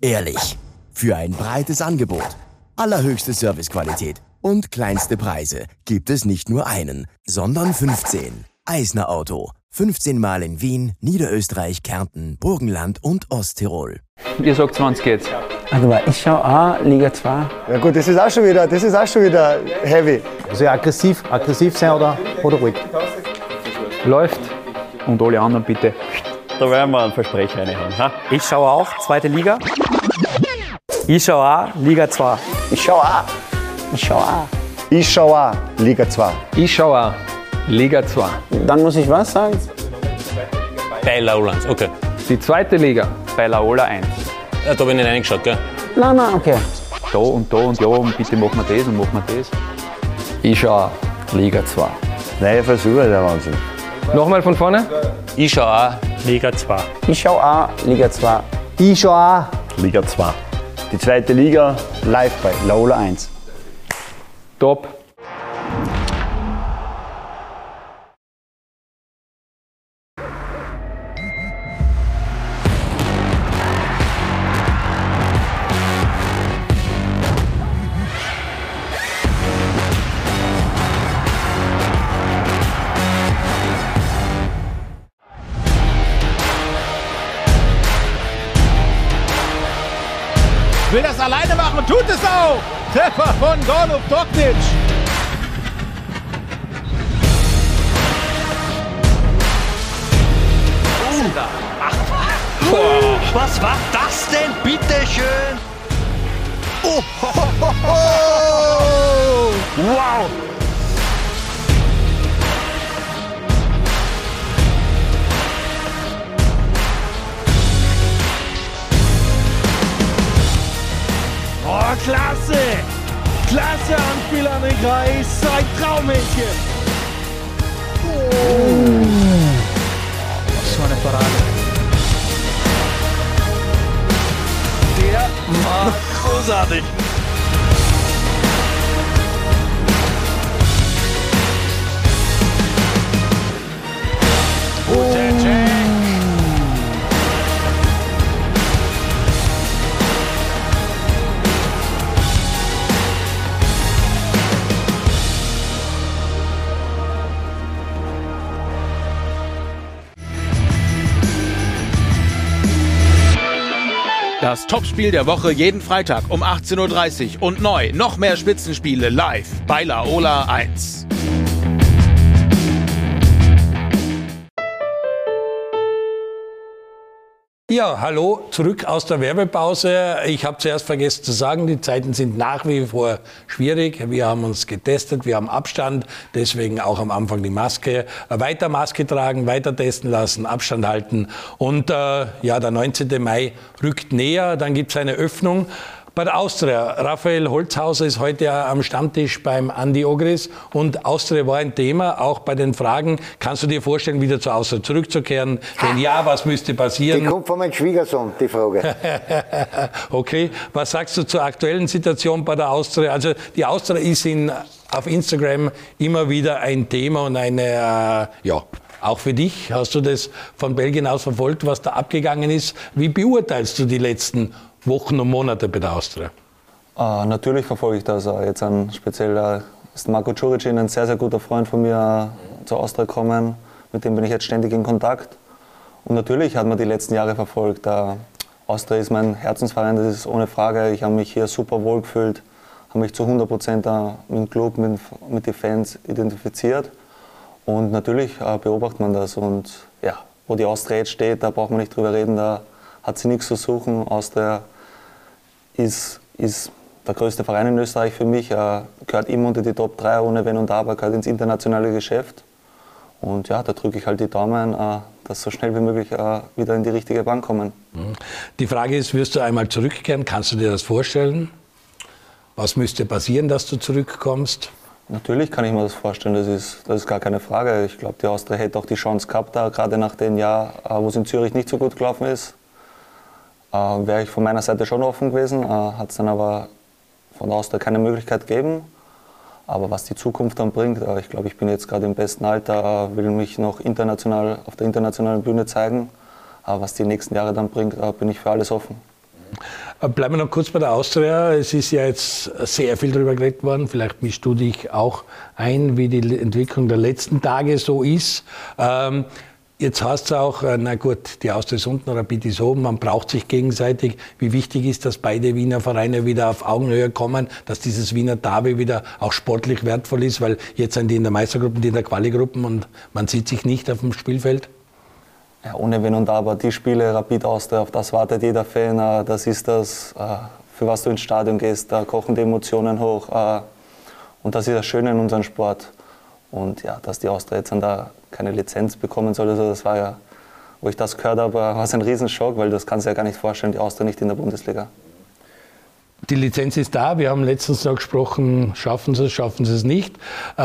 Ehrlich. Für ein breites Angebot, allerhöchste Servicequalität und kleinste Preise gibt es nicht nur einen, sondern 15. Eisner Auto. 15 Mal in Wien, Niederösterreich, Kärnten, Burgenland und Osttirol. Ihr sagt 20 jetzt. Also ich schaue auch Liga 2. Ja gut, das ist auch schon wieder, das ist auch schon wieder heavy. Also aggressiv, aggressiv sein oder, oder ruhig. Läuft. Und alle anderen bitte. Da werden wir einen Versprecher reinhauen. Ha? Ich schaue auch zweite Liga. Ich schaue auch Liga 2. Ich schaue auch. Ich schaue auch. Ich schaue auch Liga 2. Ich schaue auch Liga 2. Dann muss ich was sagen? Bei Laola 1, okay. Die zweite Liga bei Laola 1. Ja, da bin ich nicht reingeschaut, gell? Nein, nein, okay. Da und da und ja, und bitte machen wir das und machen wir das. Ich schaue auch Liga 2. Neue Versuche, der Wahnsinn. Nochmal von vorne. Ich schaue auch Liga 2. Ich schaue auch Liga 2. Ich schaue auch Liga 2. Die zweite Liga live bei Laola 1. Top. Treffer von Golub Doknic. Oh, was war das denn, bitteschön? Oh, ho, ho, ho, wow! Oh, klasse! Klasse Anspiel an den Kreis. Ein Traumhändchen. Oh. So eine Parade. Der war großartig. Guter Das Topspiel der Woche jeden Freitag um 18.30 Uhr und neu noch mehr Spitzenspiele live bei Laola 1. Ja, hallo, zurück aus der Werbepause. Ich habe zuerst vergessen zu sagen, die Zeiten sind nach wie vor schwierig. Wir haben uns getestet, wir haben Abstand, deswegen auch am Anfang die Maske. Weiter Maske tragen, weiter testen lassen, Abstand halten. Und äh, ja, der 19. Mai rückt näher, dann gibt es eine Öffnung. Bei der Austria, Raphael Holzhauser ist heute ja am Stammtisch beim Andi Ogris und Austria war ein Thema, auch bei den Fragen. Kannst du dir vorstellen, wieder zur Austria zurückzukehren? Wenn ja, was müsste passieren? Die kommt von meinem Schwiegersohn, die Frage. [laughs] okay, was sagst du zur aktuellen Situation bei der Austria? Also die Austria ist in, auf Instagram immer wieder ein Thema und eine, äh, ja, auch für dich, hast du das von Belgien aus verfolgt, was da abgegangen ist? Wie beurteilst du die letzten Wochen und Monate bei der Austria? Äh, natürlich verfolge ich das. Äh, jetzt ein speziell äh, ist Marco Czuricin, ein sehr, sehr guter Freund von mir, äh, zur Austria gekommen. mit dem bin ich jetzt ständig in Kontakt. Und natürlich hat man die letzten Jahre verfolgt. Äh, Austria ist mein Herzensverein, das ist ohne Frage. Ich habe mich hier super wohl gefühlt, habe mich zu 100 Prozent mit dem Club, mit, mit den Fans identifiziert. Und natürlich äh, beobachtet man das. Und ja, wo die Austria jetzt steht, da braucht man nicht drüber reden, da hat sie nichts zu suchen. Austria ist, ist der größte Verein in Österreich für mich, äh, gehört immer unter die Top 3 ohne Wenn und Aber, gehört ins internationale Geschäft. Und ja, da drücke ich halt die Daumen, äh, dass so schnell wie möglich äh, wieder in die richtige Bank kommen. Mhm. Die Frage ist, wirst du einmal zurückkehren? Kannst du dir das vorstellen? Was müsste passieren, dass du zurückkommst? Natürlich kann ich mir das vorstellen, das ist, das ist gar keine Frage. Ich glaube, die Austria hätte auch die Chance gehabt, da, gerade nach dem Jahr, äh, wo es in Zürich nicht so gut gelaufen ist, wäre ich von meiner Seite schon offen gewesen. Äh, Hat es dann aber von der Austria keine Möglichkeit gegeben. Aber was die Zukunft dann bringt, äh, ich glaube, ich bin jetzt gerade im besten Alter, äh, will mich noch international auf der internationalen Bühne zeigen. Was die nächsten Jahre dann bringt, äh, bin ich für alles offen. Äh, bleiben wir noch kurz bei der Austria. Es ist ja jetzt sehr viel darüber geredet worden. Vielleicht mischst du dich auch ein, wie die Entwicklung der letzten Tage so ist. Ähm, Jetzt heißt es auch, äh, na gut, die Austria ist unten, Rapid ist oben, man braucht sich gegenseitig. Wie wichtig ist, dass beide Wiener Vereine wieder auf Augenhöhe kommen, dass dieses Wiener Derby wieder auch sportlich wertvoll ist, weil jetzt sind die in der Meistergruppe, die in der Quali-Gruppen und man sieht sich nicht auf dem Spielfeld? Ja, ohne Wenn und Aber. Die Spiele Rapid Austria, auf das wartet jeder Fan. Äh, das ist das, äh, für was du ins Stadion gehst. Da kochen die Emotionen hoch. Und das ist das Schöne in unserem Sport. Und ja, dass die Austria jetzt an der keine Lizenz bekommen soll. Also das war ja, wo ich das gehört habe, war es ein Riesenschock, weil das kannst du ja gar nicht vorstellen, die Austria nicht in der Bundesliga. Die Lizenz ist da. Wir haben letztens noch gesprochen, schaffen sie es, schaffen sie es nicht. Äh,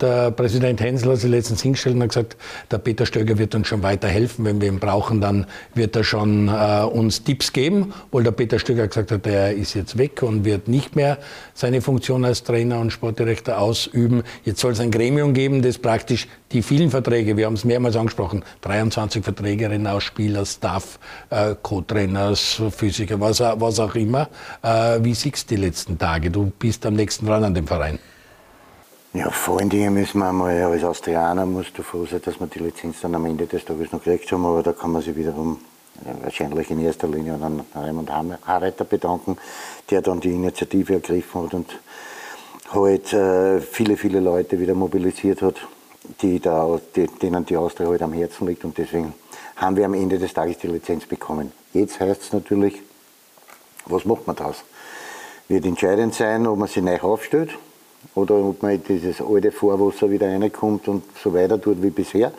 der Präsident Hensel hat sich letztens hingestellt und hat gesagt, der Peter Stöger wird uns schon weiterhelfen. Wenn wir ihn brauchen, dann wird er schon äh, uns Tipps geben. Obwohl der Peter Stöger gesagt hat, er ist jetzt weg und wird nicht mehr seine Funktion als Trainer und Sportdirektor ausüben. Jetzt soll es ein Gremium geben, das praktisch die vielen Verträge, wir haben es mehrmals angesprochen, 23 Verträge, aus Spieler, Staff, äh, Co-Trainers, Physiker, was, was auch immer, äh, wie siehst du die letzten Tage? Du bist am nächsten dran an dem Verein. Ja, vor allen Dingen müssen wir einmal, als Austrianer musst du froh sein, dass wir die Lizenz dann am Ende des Tages noch gekriegt haben, aber da kann man sich wiederum äh, wahrscheinlich in erster Linie an Raimund Harreiter bedanken, der dann die Initiative ergriffen hat und halt äh, viele, viele Leute wieder mobilisiert hat, die da, die, denen die Austria halt am Herzen liegt und deswegen haben wir am Ende des Tages die Lizenz bekommen. Jetzt heißt es natürlich, was macht man daraus? Wird entscheidend sein, ob man sie neu aufstellt oder ob man dieses alte Vorwasser wieder reinkommt und so weiter tut wie bisher.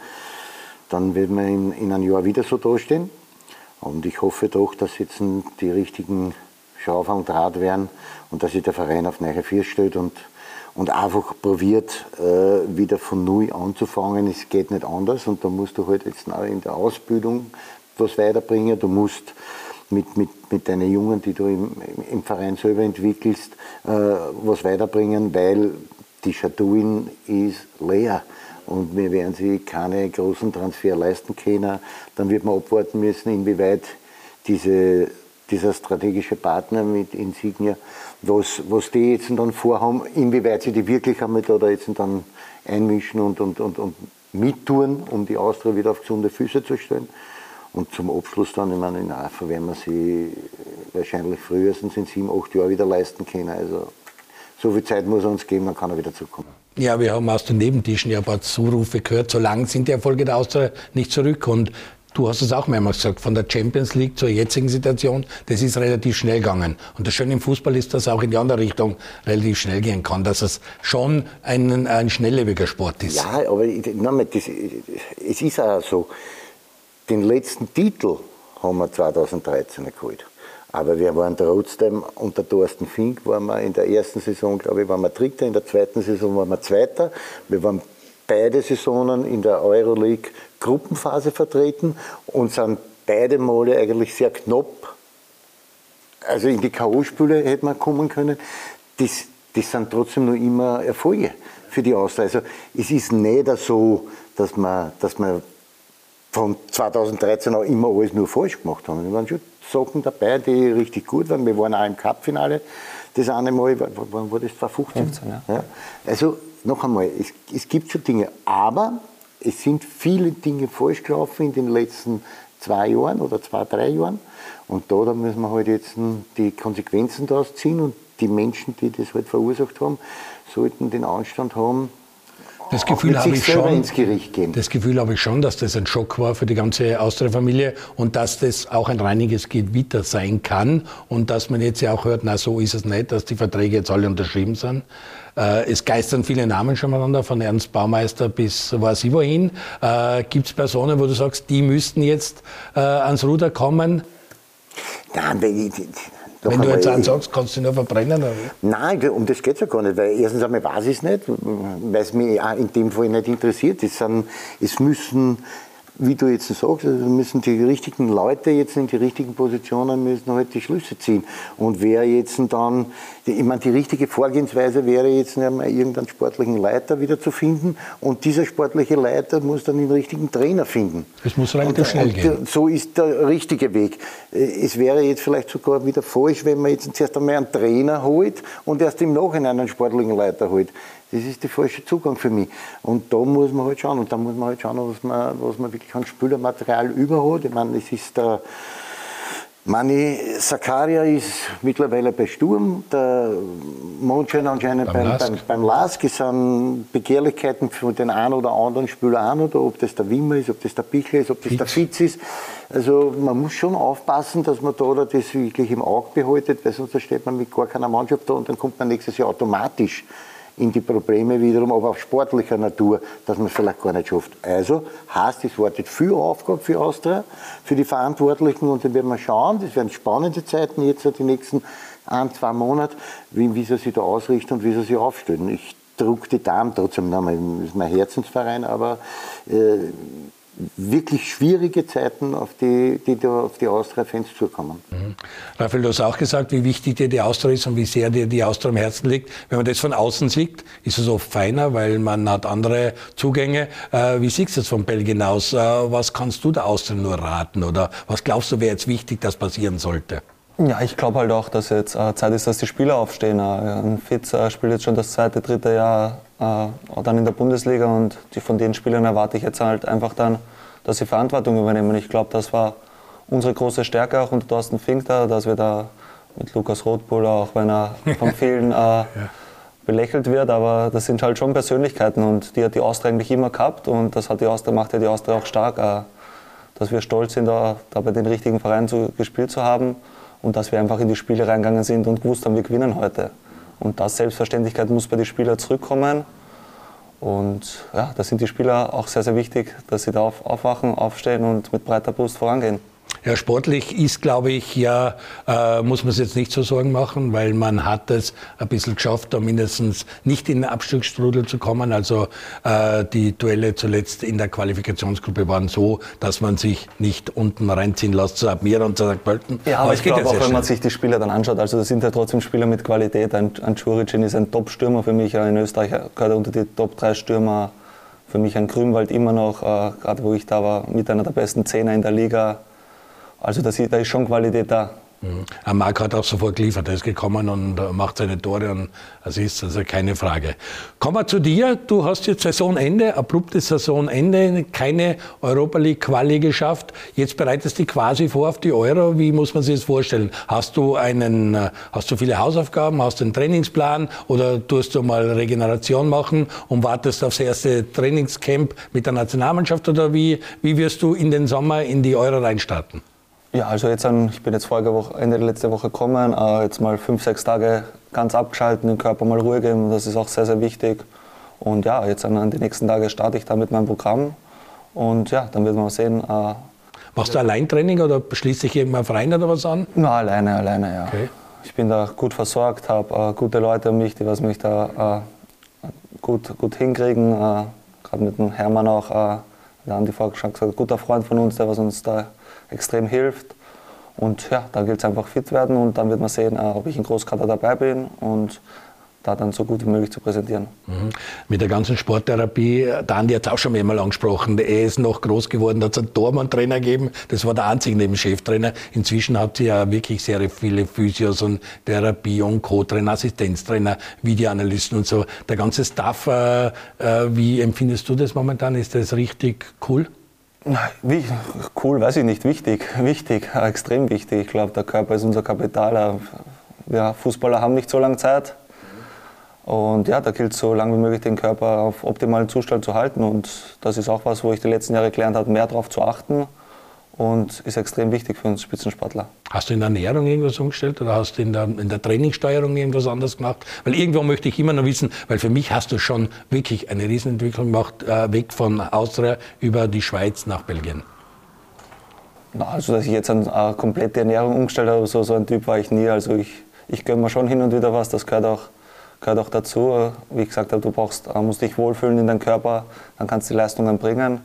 Dann wird man in, in einem Jahr wieder so dastehen. Und ich hoffe doch, dass jetzt die richtigen Schaufang Draht werden und dass sich der Verein auf neue Vier stellt und, und einfach probiert, äh, wieder von Null anzufangen. Es geht nicht anders und da musst du halt jetzt in der Ausbildung was weiterbringen. Du musst mit, mit, mit deinen Jungen, die du im, im Verein selber entwickelst, äh, was weiterbringen, weil die Schatuin ist leer und wir werden sie keine großen Transfer leisten können. Dann wird man abwarten müssen, inwieweit diese, dieser strategische Partner mit Insignia, was, was die jetzt dann vorhaben, inwieweit sie die wirklich einmal da jetzt dann einmischen und, und, und, und mittun, um die Austria wieder auf gesunde Füße zu stellen. Und zum Abschluss dann, ich meine, in AFA werden wir sie wahrscheinlich frühestens in sieben, acht Jahren wieder leisten können. Also so viel Zeit muss er uns geben, dann kann er wieder zurückkommen. Ja, wir haben aus den Nebentischen ja ein paar Zurufe gehört, so lange sind die Erfolge der Austria nicht zurück. Und du hast es auch mehrmals gesagt, von der Champions League zur jetzigen Situation, das ist relativ schnell gegangen. Und das Schöne im Fußball ist, dass es auch in die andere Richtung relativ schnell gehen kann, dass es schon ein, ein schnelllebiger Sport ist. Ja, aber nein, das, es ist auch so. Den letzten Titel haben wir 2013 geholt. Aber wir waren trotzdem unter Thorsten Fink, waren wir in der ersten Saison, glaube ich, waren wir Dritter, in der zweiten Saison waren wir Zweiter. Wir waren beide Saisonen in der Euroleague Gruppenphase vertreten und sind beide Male eigentlich sehr knapp, also in die K.O.-Spiele hätte man kommen können. Das, das sind trotzdem noch immer Erfolge für die Austria. Also es ist nicht so, dass man, dass man von 2013 auch immer alles nur falsch gemacht haben. Es waren schon Sachen dabei, die richtig gut waren. Wir waren auch im Cup-Finale. Das eine Mal, wann war das? 2015? 15, ja. ja. Also noch einmal, es, es gibt schon Dinge, aber es sind viele Dinge falsch gelaufen in den letzten zwei Jahren oder zwei, drei Jahren. Und da, da müssen wir halt jetzt die Konsequenzen daraus ziehen und die Menschen, die das halt verursacht haben, sollten den Anstand haben, das Gefühl habe ich schon. Das Gefühl habe ich schon, dass das ein Schock war für die ganze Austria-Familie und dass das auch ein reiniges Gewitter sein kann und dass man jetzt ja auch hört, na so ist es nicht, dass die Verträge jetzt alle unterschrieben sind. Äh, es geistern viele Namen schon miteinander, von Ernst Baumeister bis weiß ich wohin. Äh, Gibt es Personen, wo du sagst, die müssten jetzt äh, ans Ruder kommen? Nein, wenn ich, wenn du jetzt einen sagst, kannst du ihn nur verbrennen? Oder? Nein, um das geht es ja gar nicht, weil erstens einmal weiß ich es nicht, weil es mich auch in dem Fall nicht interessiert. Es, sind, es müssen wie du jetzt sagst, also müssen die richtigen Leute jetzt in die richtigen Positionen müssen halt die Schlüsse ziehen. Und wer jetzt dann, ich meine, die richtige Vorgehensweise wäre jetzt einmal irgendeinen sportlichen Leiter wieder zu finden und dieser sportliche Leiter muss dann den richtigen Trainer finden. Es muss relativ schnell gehen. So ist der richtige Weg. Es wäre jetzt vielleicht sogar wieder falsch, wenn man jetzt zuerst einmal einen Trainer holt und erst im Nachhinein einen sportlichen Leiter holt. Das ist der falsche Zugang für mich. Und da muss man halt schauen. Und da muss man halt schauen, was man, was man wirklich an Spielermaterial überhat. Ich meine, es ist der Mani Sakaria ist mittlerweile bei Sturm, der Mondschein anscheinend beim, beim, beim, beim Lask. Es sind Begehrlichkeiten für den einen oder anderen Spieler auch oder ob das der Wimmer ist, ob das der Pichler ist, ob das Fitz. der Fitz ist. Also man muss schon aufpassen, dass man da das wirklich im Auge behaltet, weil sonst steht man mit gar keiner Mannschaft da und dann kommt man nächstes Jahr automatisch in die Probleme wiederum, aber auf sportlicher Natur, dass man es vielleicht gar nicht schafft. Also heißt, es wartet viel Aufgabe für Austria, für die Verantwortlichen und dann werden wir schauen, das werden spannende Zeiten jetzt die nächsten ein, zwei Monate, wie, wie sie sich da ausrichten und wie sie sich aufstellen. Ich drücke die Daumen trotzdem, das ist mein Herzensverein, aber äh, wirklich schwierige Zeiten, auf die, die da auf die Austria-Fans zukommen. Mhm. Raphael, du hast auch gesagt, wie wichtig dir die Austria ist und wie sehr dir die Austria am Herzen liegt. Wenn man das von außen sieht, ist es oft feiner, weil man hat andere Zugänge. Äh, wie siehst du das von Belgien aus? Äh, was kannst du der Austria nur raten? Oder was glaubst du, wäre jetzt wichtig, dass passieren sollte? Ja, ich glaube halt auch, dass jetzt äh, Zeit ist, dass die Spieler aufstehen. Äh, Fitz äh, spielt jetzt schon das zweite, dritte Jahr äh, dann in der Bundesliga und die, von den Spielern erwarte ich jetzt halt einfach dann, dass sie Verantwortung übernehmen. Ich glaube, das war unsere große Stärke auch unter Thorsten Fink da, dass wir da mit Lukas Rothbuller, auch wenn er [laughs] von vielen äh, ja. belächelt wird, aber das sind halt schon Persönlichkeiten und die hat die Austria eigentlich immer gehabt und das hat die Austria, macht ja die Austria auch stark, äh, dass wir stolz sind, da, da bei den richtigen Vereinen zu, gespielt zu haben und dass wir einfach in die Spiele reingegangen sind und gewusst haben, wir gewinnen heute. Und das Selbstverständlichkeit muss bei den Spielern zurückkommen. Und ja, da sind die Spieler auch sehr, sehr wichtig, dass sie da auf, aufwachen, aufstehen und mit breiter Brust vorangehen. Ja, sportlich ist, glaube ich, ja, äh, muss man es jetzt nicht so Sorgen machen, weil man hat es ein bisschen geschafft, da mindestens nicht in den Abstiegsstrudel zu kommen. Also äh, die Duelle zuletzt in der Qualifikationsgruppe waren so, dass man sich nicht unten reinziehen lässt zu Admira und zu St. Pölten. Ja, aber, aber ich glaube auch, wenn man sich die Spieler dann anschaut, also das sind ja trotzdem Spieler mit Qualität. Ein, ein Curicin ist ein Top-Stürmer für mich, in Österreich gehört er unter die Top 3 Stürmer. Für mich ein Grünwald immer noch, äh, gerade wo ich da war, mit einer der besten Zehner in der Liga. Also da ist schon Qualität da. Mhm. Marc hat auch sofort geliefert. Er ist gekommen und äh, macht seine Tore und Assist, also keine Frage. Kommen wir zu dir. Du hast jetzt Saisonende, abruptes Saisonende, keine Europa League Quali geschafft. Jetzt bereitest du dich quasi vor auf die Euro. Wie muss man sich das vorstellen? Hast du einen, äh, hast du viele Hausaufgaben? Hast du einen Trainingsplan oder tust du mal Regeneration machen und wartest aufs erste Trainingscamp mit der Nationalmannschaft oder wie, wie wirst du in den Sommer in die Euro reinstarten? Ja, also jetzt, ich bin jetzt vorige Woche, Ende der letzten Woche gekommen, äh, jetzt mal fünf, sechs Tage ganz abgeschalten, den Körper mal Ruhe geben, das ist auch sehr, sehr wichtig. Und ja, jetzt an die nächsten Tage starte ich da mit meinem Programm und ja, dann wird man sehen. Äh, Machst du Alleintraining oder schließt sich irgendwann Verein oder was an? Na, alleine, alleine, ja. Okay. Ich bin da gut versorgt, habe äh, gute Leute um mich, die was mich da gut, gut hinkriegen. Gerade mit dem Hermann auch, äh, der Andi vorher schon gesagt, guter Freund von uns, der was uns da extrem hilft. Und ja, da gilt es einfach fit werden und dann wird man sehen, äh, ob ich in Großkater dabei bin. Und da dann so gut wie möglich zu präsentieren. Mhm. Mit der ganzen Sporttherapie, der Andi hat es auch schon mehrmal angesprochen, er ist noch groß geworden, da hat es einen Tormann-Trainer gegeben, das war der einzige neben Cheftrainer. Inzwischen hat sie ja wirklich sehr viele Physios und Therapie- und Co-Trainer, Assistenztrainer, Videoanalysten und so. Der ganze Staff, äh, äh, wie empfindest du das momentan? Ist das richtig cool? Cool, weiß ich nicht. Wichtig, wichtig, extrem wichtig. Ich glaube, der Körper ist unser Kapital. Wir Fußballer haben nicht so lange Zeit. Und ja, da gilt es so lange wie möglich den Körper auf optimalen Zustand zu halten. Und das ist auch was, wo ich die letzten Jahre gelernt habe, mehr darauf zu achten. Und ist extrem wichtig für uns Spitzensportler. Hast du in der Ernährung irgendwas umgestellt oder hast du in der, in der Trainingssteuerung irgendwas anders gemacht? Weil irgendwo möchte ich immer noch wissen, weil für mich hast du schon wirklich eine Riesenentwicklung gemacht, äh, weg von Austria über die Schweiz nach Belgien. Na, also, dass ich jetzt eine, eine komplette Ernährung umgestellt habe, so, so ein Typ war ich nie. Also, ich, ich gönne mir schon hin und wieder was, das gehört auch gehört auch dazu. Wie ich gesagt habe, du brauchst, äh, musst dich wohlfühlen in deinem Körper, dann kannst du die Leistungen bringen.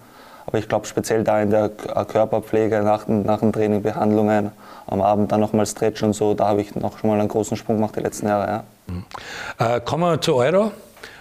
Aber ich glaube speziell da in der äh, Körperpflege, nach, nach dem Training, Behandlungen, am Abend dann nochmal Stretch und so, da habe ich noch schon mal einen großen Sprung gemacht die letzten Jahre. Ja. Mhm. Äh, kommen wir zu Euro.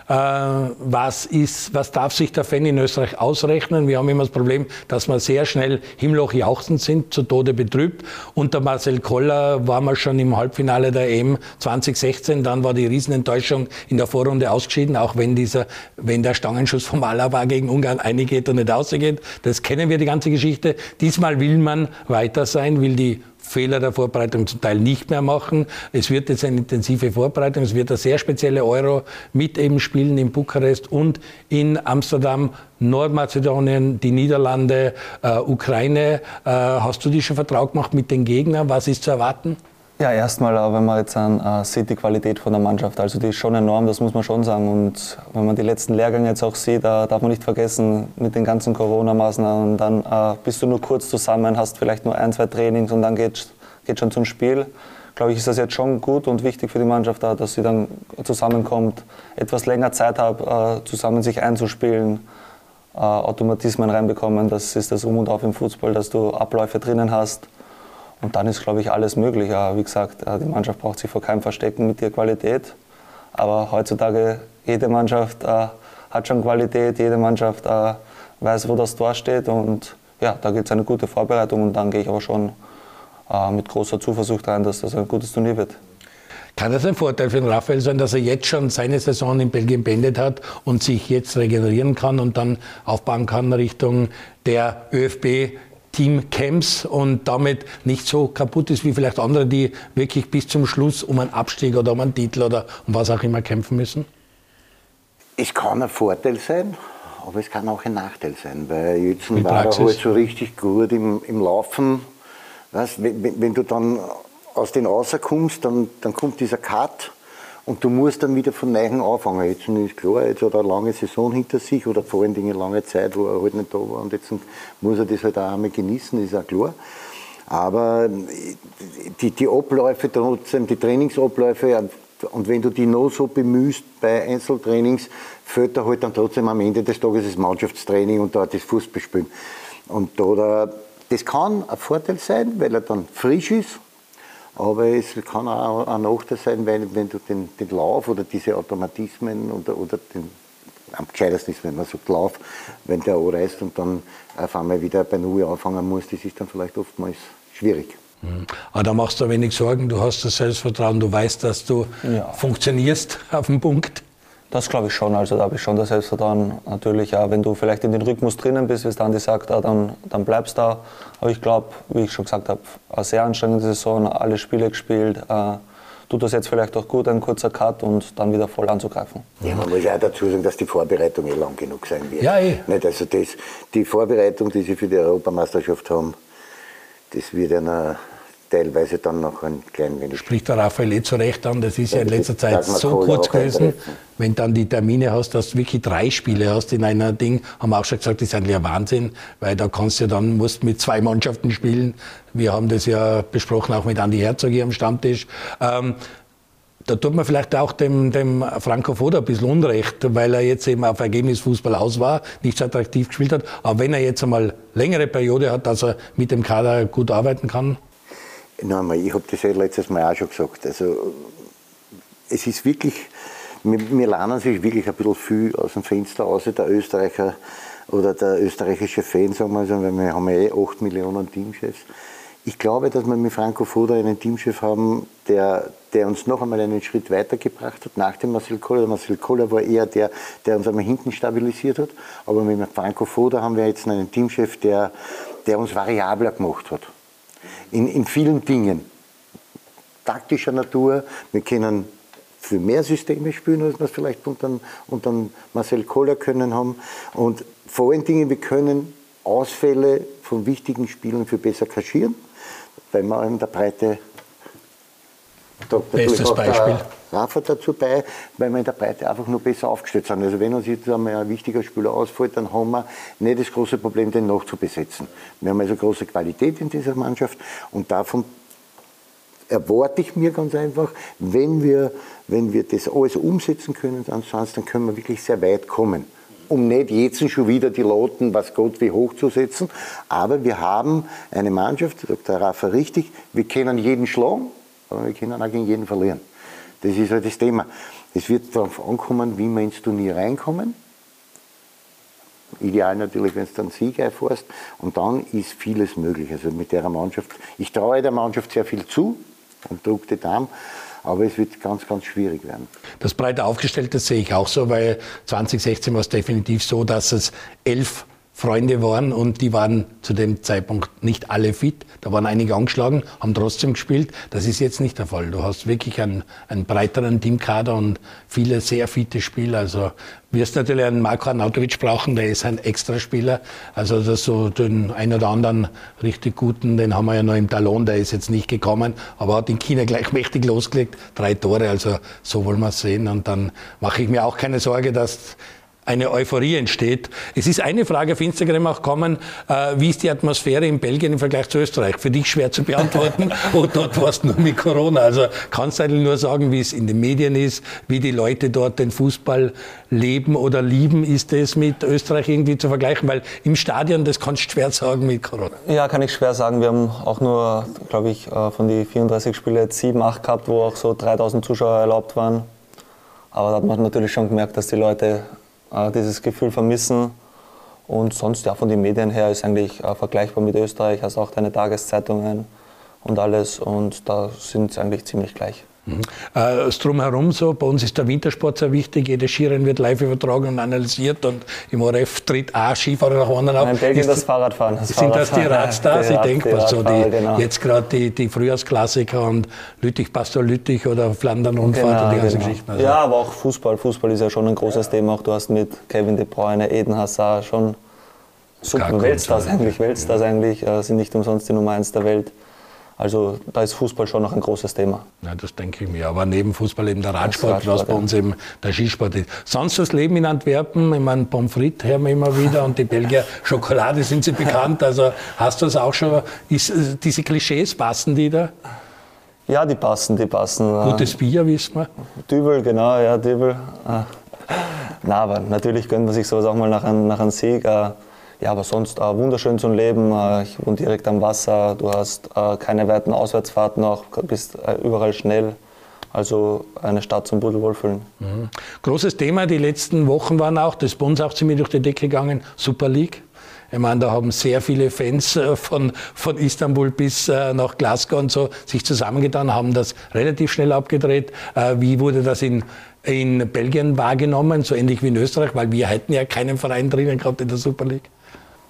Äh, was, ist, was darf sich der Fan in Österreich ausrechnen? Wir haben immer das Problem, dass wir sehr schnell Himmelhoch jauchzend sind, zu Tode betrübt. Unter Marcel Koller waren wir schon im Halbfinale der EM 2016. Dann war die Riesenenttäuschung in der Vorrunde ausgeschieden, auch wenn, dieser, wenn der Stangenschuss vom Alaba gegen Ungarn eingeht und nicht ausgeht. Das kennen wir, die ganze Geschichte. Diesmal will man weiter sein, will die Fehler der Vorbereitung zum Teil nicht mehr machen. Es wird jetzt eine intensive Vorbereitung, es wird eine sehr spezielle Euro mit eben Spielen in Bukarest und in Amsterdam, Nordmazedonien, die Niederlande, äh, Ukraine. Äh, hast du dich schon vertraut gemacht mit den Gegnern? Was ist zu erwarten? Ja, erstmal, äh, wenn man jetzt an, äh, sieht, die Qualität von der Mannschaft, also die ist schon enorm, das muss man schon sagen. Und wenn man die letzten Lehrgänge jetzt auch sieht, da darf man nicht vergessen, mit den ganzen Corona-Maßnahmen, dann äh, bist du nur kurz zusammen, hast vielleicht nur ein, zwei Trainings und dann geht geht schon zum Spiel. Glaube ich, ist das jetzt schon gut und wichtig für die Mannschaft, da, dass sie dann zusammenkommt, etwas länger Zeit hat, äh, zusammen sich einzuspielen, äh, Automatismen reinbekommen. Das ist das Um und Auf im Fußball, dass du Abläufe drinnen hast und dann ist, glaube ich, alles möglich. Ja, wie gesagt, die Mannschaft braucht sich vor keinem verstecken mit der Qualität. Aber heutzutage, jede Mannschaft äh, hat schon Qualität, jede Mannschaft äh, weiß, wo das Tor steht. Und ja, da gibt es eine gute Vorbereitung. Und dann gehe ich aber schon äh, mit großer Zuversicht rein, dass das ein gutes Turnier wird. Kann das ein Vorteil für den Raphael sein, dass er jetzt schon seine Saison in Belgien beendet hat und sich jetzt regenerieren kann und dann aufbauen kann Richtung der ÖFB Teamcamps und damit nicht so kaputt ist wie vielleicht andere, die wirklich bis zum Schluss um einen Abstieg oder um einen Titel oder um was auch immer kämpfen müssen? Es kann ein Vorteil sein, aber es kann auch ein Nachteil sein, weil jetzt war er halt so richtig gut im, im Laufen. Weißt, wenn, wenn, du dann aus den rauskommst, dann, dann kommt dieser Cut und du musst dann wieder von Neuem anfangen. Jetzt ist klar, jetzt hat er eine lange Saison hinter sich oder vor allen Dingen eine lange Zeit, wo er halt nicht da war. Und jetzt muss er das halt auch einmal genießen, ist auch klar. Aber die, die Abläufe trotzdem, die Trainingsabläufe, und wenn du die noch so bemühst bei Einzeltrainings, fällt er halt dann trotzdem am Ende des Tages das Mannschaftstraining und da das Fußballspielen. Und da, das kann ein Vorteil sein, weil er dann frisch ist aber es kann auch ein Nachteil sein, weil wenn du den, den Lauf oder diese Automatismen oder, oder den, am gescheitesten ist, wenn man sagt Lauf, wenn der anreißt und dann auf einmal wieder bei Null anfangen muss, das ist dann vielleicht oftmals schwierig. Mhm. Aber da machst du wenig Sorgen, du hast das Selbstvertrauen, du weißt, dass du ja. funktionierst [laughs] auf dem Punkt. Das glaube ich schon. Also da habe ich schon das Selbstvertrauen. Natürlich, ja, wenn du vielleicht in den Rhythmus drinnen bist, wie es Andi sagt, dann, dann bleibst du da. Aber ich glaube, wie ich schon gesagt habe, eine sehr anstrengende Saison, alle Spiele gespielt. Äh, tut das jetzt vielleicht auch gut, ein kurzer Cut und dann wieder voll anzugreifen. Ja, man muss auch dazu sagen, dass die Vorbereitung eh lang genug sein wird. Ja, eh. Nicht, also das, die Vorbereitung, die sie für die Europameisterschaft haben, das wird einer teilweise dann noch ein klein wenig. Spricht der Raphael eh zu Recht an, das ist ja, ja in letzter Zeit so kurz gewesen. Wenn dann die Termine hast, dass du wirklich drei Spiele hast in einer Ding, haben wir auch schon gesagt, das ist eigentlich ein Wahnsinn, weil da kannst du dann, musst mit zwei Mannschaften spielen. Wir haben das ja besprochen, auch mit Andi Herzog hier am Stammtisch. Ähm, da tut man vielleicht auch dem, dem Franco Foda ein bisschen Unrecht, weil er jetzt eben auf Ergebnisfußball aus war, nicht so attraktiv gespielt hat. Aber wenn er jetzt einmal längere Periode hat, dass er mit dem Kader gut arbeiten kann, Nochmal, ich habe das ja letztes Mal auch schon gesagt. Also, es ist wirklich, wir, wir lernen sich wirklich ein bisschen viel aus dem Fenster aus, der Österreicher oder der österreichische Fan, sagen wir so, weil wir haben ja eh 8 Millionen Teamchefs. Ich glaube, dass wir mit Franco Foda einen Teamchef haben, der, der uns noch einmal einen Schritt weitergebracht hat, nach dem Marcel Koller. Marcel Koller war eher der, der uns einmal hinten stabilisiert hat. Aber mit Franco Foda haben wir jetzt einen Teamchef, der, der uns variabler gemacht hat. In, in vielen Dingen. Taktischer Natur. Wir können für mehr Systeme spielen, als wir es vielleicht unter, unter Marcel Koller können haben. Und vor allen Dingen, wir können Ausfälle von wichtigen Spielen für besser kaschieren weil man in der Breite da Bestes Beispiel. Rafa dazu bei, weil wir in der Breite einfach nur besser aufgestellt sind. Also wenn uns jetzt einmal ein wichtiger Spieler ausfällt, dann haben wir nicht das große Problem, den noch zu besetzen. Wir haben also große Qualität in dieser Mannschaft und davon erwarte ich mir ganz einfach, wenn wir, wenn wir das alles umsetzen können, dann können wir wirklich sehr weit kommen um nicht jetzt schon wieder die Loten, was Gott wie hochzusetzen. Aber wir haben eine Mannschaft, sagt der Rafa richtig, wir können jeden schlagen, aber wir können auch gegen jeden verlieren. Das ist halt das Thema. Es wird darauf ankommen, wie wir ins Turnier reinkommen. Ideal natürlich, wenn du dann Sieg erfährst. Und dann ist vieles möglich. Also mit der Mannschaft, ich traue der Mannschaft sehr viel zu und drücke die Daumen. Aber es wird ganz, ganz schwierig werden. Das breite Aufgestellte sehe ich auch so, weil 2016 war es definitiv so, dass es elf Freunde waren und die waren zu dem Zeitpunkt nicht alle fit. Da waren einige angeschlagen, haben trotzdem gespielt. Das ist jetzt nicht der Fall. Du hast wirklich einen, einen breiteren Teamkader und viele sehr fitte Spieler. Also wirst natürlich einen Marko Arnautovic brauchen, der ist ein Extraspieler. Also das so den einen oder anderen richtig guten, den haben wir ja noch im Talon, der ist jetzt nicht gekommen, aber hat in China gleich [laughs] mächtig losgelegt. Drei Tore, also so wollen wir es sehen. Und dann mache ich mir auch keine Sorge, dass eine Euphorie entsteht. Es ist eine Frage auf Instagram auch gekommen, äh, wie ist die Atmosphäre in Belgien im Vergleich zu Österreich? Für dich schwer zu beantworten. [laughs] und dort warst du nur mit Corona. Also kannst du eigentlich nur sagen, wie es in den Medien ist, wie die Leute dort den Fußball leben oder lieben. Ist das mit Österreich irgendwie zu vergleichen? Weil im Stadion, das kannst du schwer sagen mit Corona. Ja, kann ich schwer sagen. Wir haben auch nur, glaube ich, äh, von den 34 Spielen jetzt 7, 8 gehabt, wo auch so 3000 Zuschauer erlaubt waren. Aber da hat man natürlich schon gemerkt, dass die Leute äh, dieses Gefühl vermissen. Und sonst, ja, von den Medien her ist eigentlich äh, vergleichbar mit Österreich, hast auch deine Tageszeitungen und alles und da sind sie eigentlich ziemlich gleich. Mhm. Äh, Drumherum so, bei uns ist der Wintersport sehr wichtig, jedes Skirennen wird live übertragen und analysiert und im ORF tritt auch Skifahrer nach vorne auf. In Belgien das Fahrradfahren. Das sind Fahrradfahren. das die Radstars? ich denke mal so, die, genau. jetzt gerade die, die Frühjahrsklassiker und Lüttich, Pastor Lüttich oder Flandern-Rundfahrt genau, und die ganzen genau. Geschichten. Also. Ja, aber auch Fußball. Fußball ist ja schon ein großes Thema. Auch du hast mit Kevin De Bruyne, Eden Hazard schon super Weltstars eigentlich, Weltstars eigentlich, äh, sind nicht umsonst die Nummer 1 der Welt. Also da ist Fußball schon noch ein großes Thema. Ja, das denke ich mir. Aber neben Fußball eben der Radsport, Radsport was bei ja. uns eben der Skisport ist. Sonst das Leben in Antwerpen, ich meine, Pommes frites hören wir immer wieder und die Belgier [laughs] Schokolade sind sie bekannt. Also hast du das auch schon, ist, äh, diese Klischees, passen die da? Ja, die passen, die passen. Gutes Bier, wissen wir. Dübel, genau, ja, Dübel. Na, aber natürlich gönnt man sich sowas auch mal nach einem, nach einem Sieg. Ja, aber sonst äh, wunderschön zum Leben. Äh, ich wohne direkt am Wasser. Du hast äh, keine weiten Auswärtsfahrten auch, bist äh, überall schnell. Also eine Stadt zum Pudelwohlfühlen. Mhm. Großes Thema die letzten Wochen waren auch, das ist bei uns auch ziemlich durch die Decke gegangen, Super League. Ich meine, da haben sehr viele Fans äh, von, von Istanbul bis äh, nach Glasgow und so sich zusammengetan, haben das relativ schnell abgedreht. Wie wurde das in, in Belgien wahrgenommen, so ähnlich wie in Österreich, weil wir hätten ja keinen Verein drinnen gehabt in der Super League?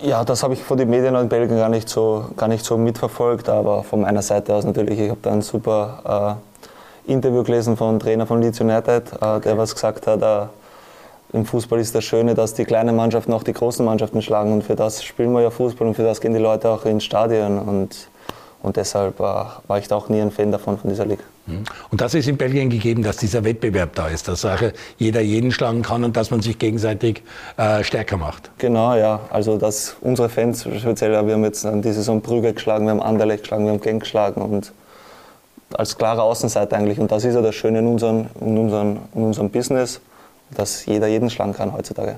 Ja, das habe ich von den Medien in Belgien gar nicht so, gar nicht so mitverfolgt, aber von meiner Seite aus natürlich. Ich habe da ein super äh, Interview gelesen von Trainer von Leeds United, äh, der was gesagt hat, äh, im Fußball ist das Schöne, dass die kleinen Mannschaften auch die großen Mannschaften schlagen und für das spielen wir ja Fußball und für das gehen die Leute auch ins Stadion und, und deshalb äh, war ich da auch nie ein Fan davon, von dieser Liga. Und das ist in Belgien gegeben, dass dieser Wettbewerb da ist, dass jeder jeden schlagen kann und dass man sich gegenseitig äh, stärker macht. Genau, ja. Also dass unsere Fans speziell, wir haben jetzt diese Saison Brügge geschlagen, wir haben Anderlecht geschlagen, wir haben Genk geschlagen und als klare Außenseiter eigentlich. Und das ist ja das Schöne in unserem, in unserem, in unserem Business, dass jeder jeden schlagen kann heutzutage.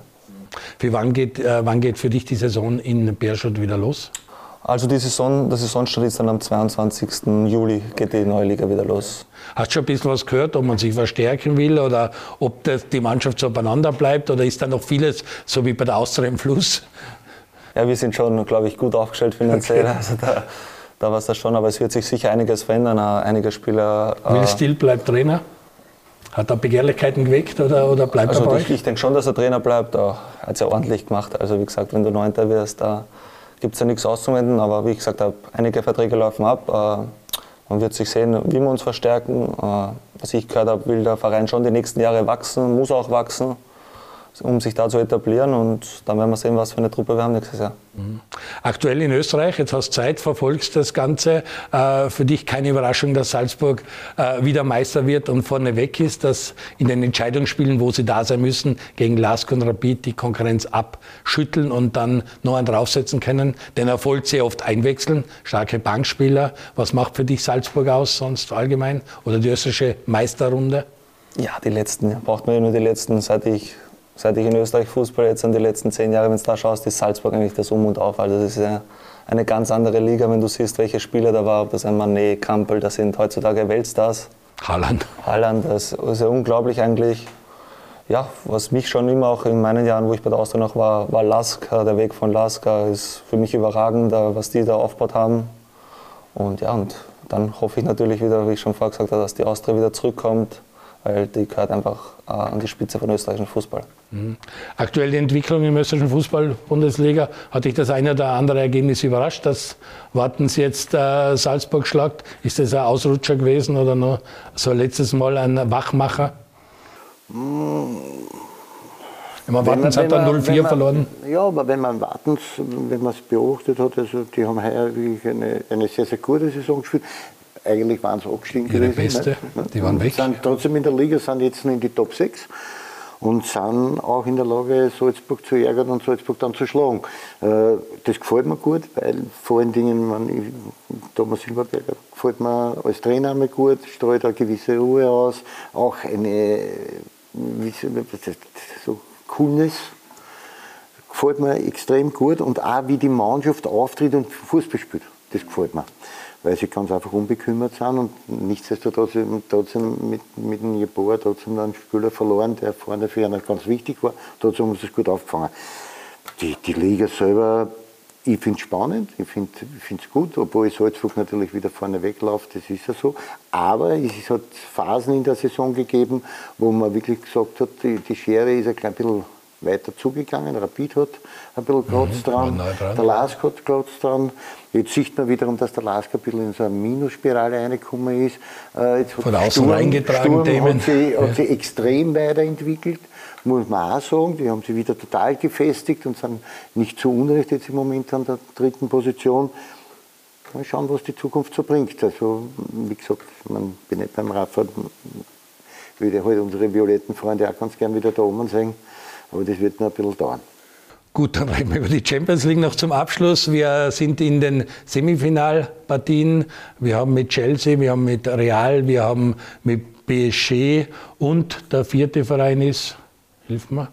Für wann geht, äh, wann geht für dich die Saison in Beerschot wieder los? Äh, Also die Saison, der Saisonstart ist dann am 22. Juli, geht die neue Liga wieder los. Hast du schon ein bisschen was gehört, ob man sich verstärken will oder ob das, die Mannschaft so beieinander bleibt oder ist da noch vieles, so wie bei der Austria im Fluss? Ja, wir sind schon, glaube ich, gut aufgestellt finanziell. Okay. Also da, da war es das schon, aber es wird sich sicher einiges verändern. Äh, Einige Spieler. Will Still bleibt Trainer? Hat er Begehrlichkeiten geweckt oder, oder bleibt also er bei ich, euch? ich denke schon, dass er Trainer bleibt. Er hat es ja ordentlich gemacht. Also wie gesagt, wenn du Neunter wirst, da gibt es ja nichts auszuwenden. Aber wie ich gesagt habe, einige Verträge laufen ab. Äh, man wird sich sehen, wie wir uns verstärken. Äh, was ich gehört habe, will der Verein schon die nächsten Jahre wachsen, muss auch wachsen, um sich da zu etablieren. Und dann werden wir sehen, was für eine Truppe wir haben nächstes Jahr. Aktuell in Österreich, jetzt hast du Zeit, verfolgst das Ganze. Äh, für dich keine Überraschung, dass Salzburg äh, wieder Meister wird und vorne weg ist, dass in den Entscheidungsspielen, wo sie da sein müssen, gegen Lask und Rapid die Konkurrenz abschütteln und dann noch einen draufsetzen können. Den Erfolg sehr oft einwechseln, starke Bankspieler. Was macht für dich Salzburg aus, sonst allgemein? Oder die österreichische Meisterrunde? Ja, die letzten, braucht man ja nur die letzten, seit ich, seit ich in Österreich Fußball jetzt an die letzten zehn Jahre, wenn du da schaust, ist Salzburg eigentlich das Um und Auf. Also das ist ja eine ganz andere Liga, wenn du siehst, welche Spieler da waren, ob das ein Manet, Kampel, das sind heutzutage Weltstars. Haaland. Haaland, das ist ja unglaublich eigentlich. Ja, was mich schon immer auch in meinen Jahren, wo ich bei der Austria noch war, war Lask. Der Weg von Lask ist für mich überragend, was die da aufgebaut haben. Und ja, und dann hoffe ich natürlich wieder, wie ich schon vorher gesagt habe, dass die Austria wieder zurückkommt, weil die gehört einfach äh, an die Spitze von österreichischen Fußball. Mhm. Aktuell die Entwicklung im österreichischen Fußball-Bundesliga. Hat dich das eine oder andere Ergebnis überrascht, dass Wartens jetzt äh, Salzburg schlagt? Ist das ein Ausrutscher gewesen oder nur so letztes Mal ein Wachmacher? Wenn man Wartens hat dann 0-4 verloren. Ja, aber wenn man Wartens, wenn man es beobachtet hat, also die haben heuer wirklich eine, eine sehr, sehr gute Saison gespielt. Eigentlich waren sie abgestiegen Ihre gewesen. beste, nicht? die waren weg. Sind trotzdem in der Liga, sind jetzt in die Top 6 und sind auch in der Lage, Salzburg zu ärgern und Salzburg dann zu schlagen. Äh, Das gefällt mir gut, weil vor allen Dingen, man, ich- Thomas Silberberger gefällt mir als Trainer einmal gut, strahlt eine gewisse Ruhe aus, auch eine, so Coolness, gefällt mir extrem gut und auch wie die Mannschaft auftritt und Fußball spielt, das gefällt mir. Weil sie ganz einfach unbekümmert sind und nichtsdestotrotz trotzdem mit, mit dem Jeboa trotzdem einen Spieler verloren, der vorne für einen ganz wichtig war. Trotzdem haben sie es gut aufgefangen. Die, die Liga selber, ich finde es spannend, ich finde es gut, obwohl Salzburg natürlich wieder vorne wegläuft, das ist ja so. Aber es hat Phasen in der Saison gegeben, wo man wirklich gesagt hat, die, die Schere ist ein klein bisschen weiter zugegangen. Rapid hat ein bisschen dran, war nah dran. der Lask hat Platz dran. Jetzt sieht man wiederum, dass der Lask ein bisschen in so eine Minusspirale reingekommen ist. Äh, jetzt hat Von außen Sturm, reingetragen Sturm Themen. hat sich, hat Ja. sich extrem weiterentwickelt, muss man auch sagen. Die haben sich wieder total gefestigt und sind nicht zu Unrecht jetzt im Moment an der dritten Position. Mal schauen, was die Zukunft so bringt. Also, wie gesagt, man bin nicht beim Radfahren, würde halt unsere violetten Freunde auch ganz gern wieder da oben sehen. Aber das wird noch ein bisschen dauern. Gut, dann reden wir über die Champions League noch zum Abschluss. Wir sind in den Semifinalpartien. Wir haben mit Chelsea, wir haben mit Real, wir haben mit PSG und der vierte Verein ist, hilf mir,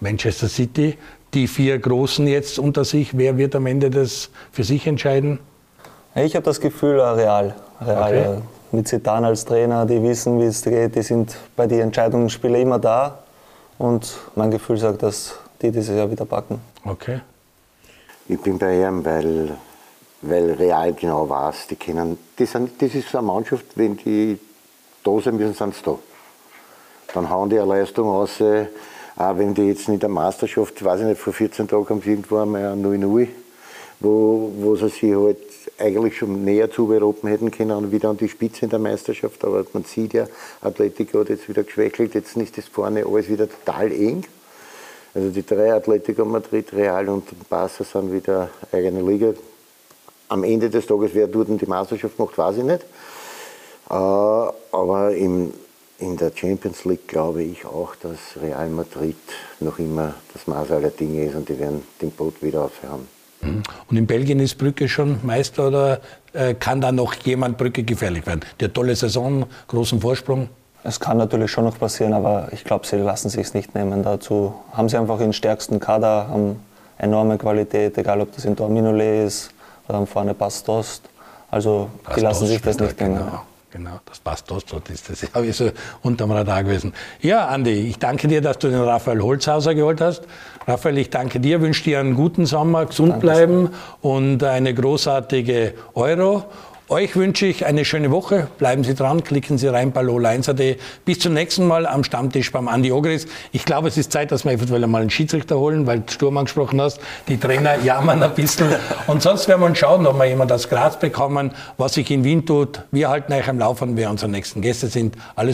Manchester City. Die vier Großen jetzt unter sich. Wer wird am Ende das für sich entscheiden? Ich habe das Gefühl, Real. Real Okay. Mit Zidane als Trainer, die wissen, wie es geht, die sind bei den Entscheidungsspielen immer da. Und mein Gefühl sagt, dass die dieses Jahr wieder packen. Okay. Ich bin bei ihm, weil, weil Real genau weiß, die kennen, die sind, das ist so eine Mannschaft, wenn die da sein müssen, sind sie da. Dann hauen die eine Leistung raus, äh, auch wenn die jetzt nicht der Meisterschaft, weiß ich nicht, vor 14 Tagen haben sie irgendwo einmal ein 0-0, wo, wo sie sich halt eigentlich schon näher zuberoben hätten können und wieder an die Spitze in der Meisterschaft. Aber man sieht ja, Atletico hat jetzt wieder geschwächelt, jetzt ist das vorne alles wieder total eng. Also die drei Atletico Madrid, Real und Barca sind wieder eigene Liga. Am Ende des Tages, wer dort die Meisterschaft macht, weiß ich nicht. Äh, aber im, in der Champions League glaube ich auch, dass Real Madrid noch immer das Maß aller Dinge ist und die werden den Boot wieder aufhören. Und in Belgien ist Brücke schon Meister oder äh, kann da noch jemand Brücke gefährlich werden? Die hat tolle Saison, großen Vorsprung. Es kann natürlich schon noch passieren, aber ich glaube, sie lassen sich es nicht nehmen. Dazu haben sie einfach den stärksten Kader, haben enorme Qualität, egal ob das in Torminole ist oder vorne Pastost. Also die lassen sich das nicht nehmen. Genau, genau, das passt das, das ist das. [laughs] Habe ich so unterm Radar gewesen. Ja, Andi, ich danke dir, dass du den Raphael Holzhauser geholt hast. Raphael, ich danke dir, wünsche dir einen guten Sommer, gesund Danke bleiben und eine großartige Euro. Euch wünsche ich eine schöne Woche. Bleiben Sie dran, klicken Sie rein bei lola1.at. Bis zum nächsten Mal am Stammtisch beim Andi Ogris. Ich glaube, es ist Zeit, dass wir eventuell mal einen Schiedsrichter holen, weil du Sturm angesprochen hast. Die Trainer jammern ein bisschen. Und sonst werden wir schauen, ob wir jemand aus Graz bekommen, was sich in Wien tut. Wir halten euch am Laufen, wer unsere nächsten Gäste sind. Alles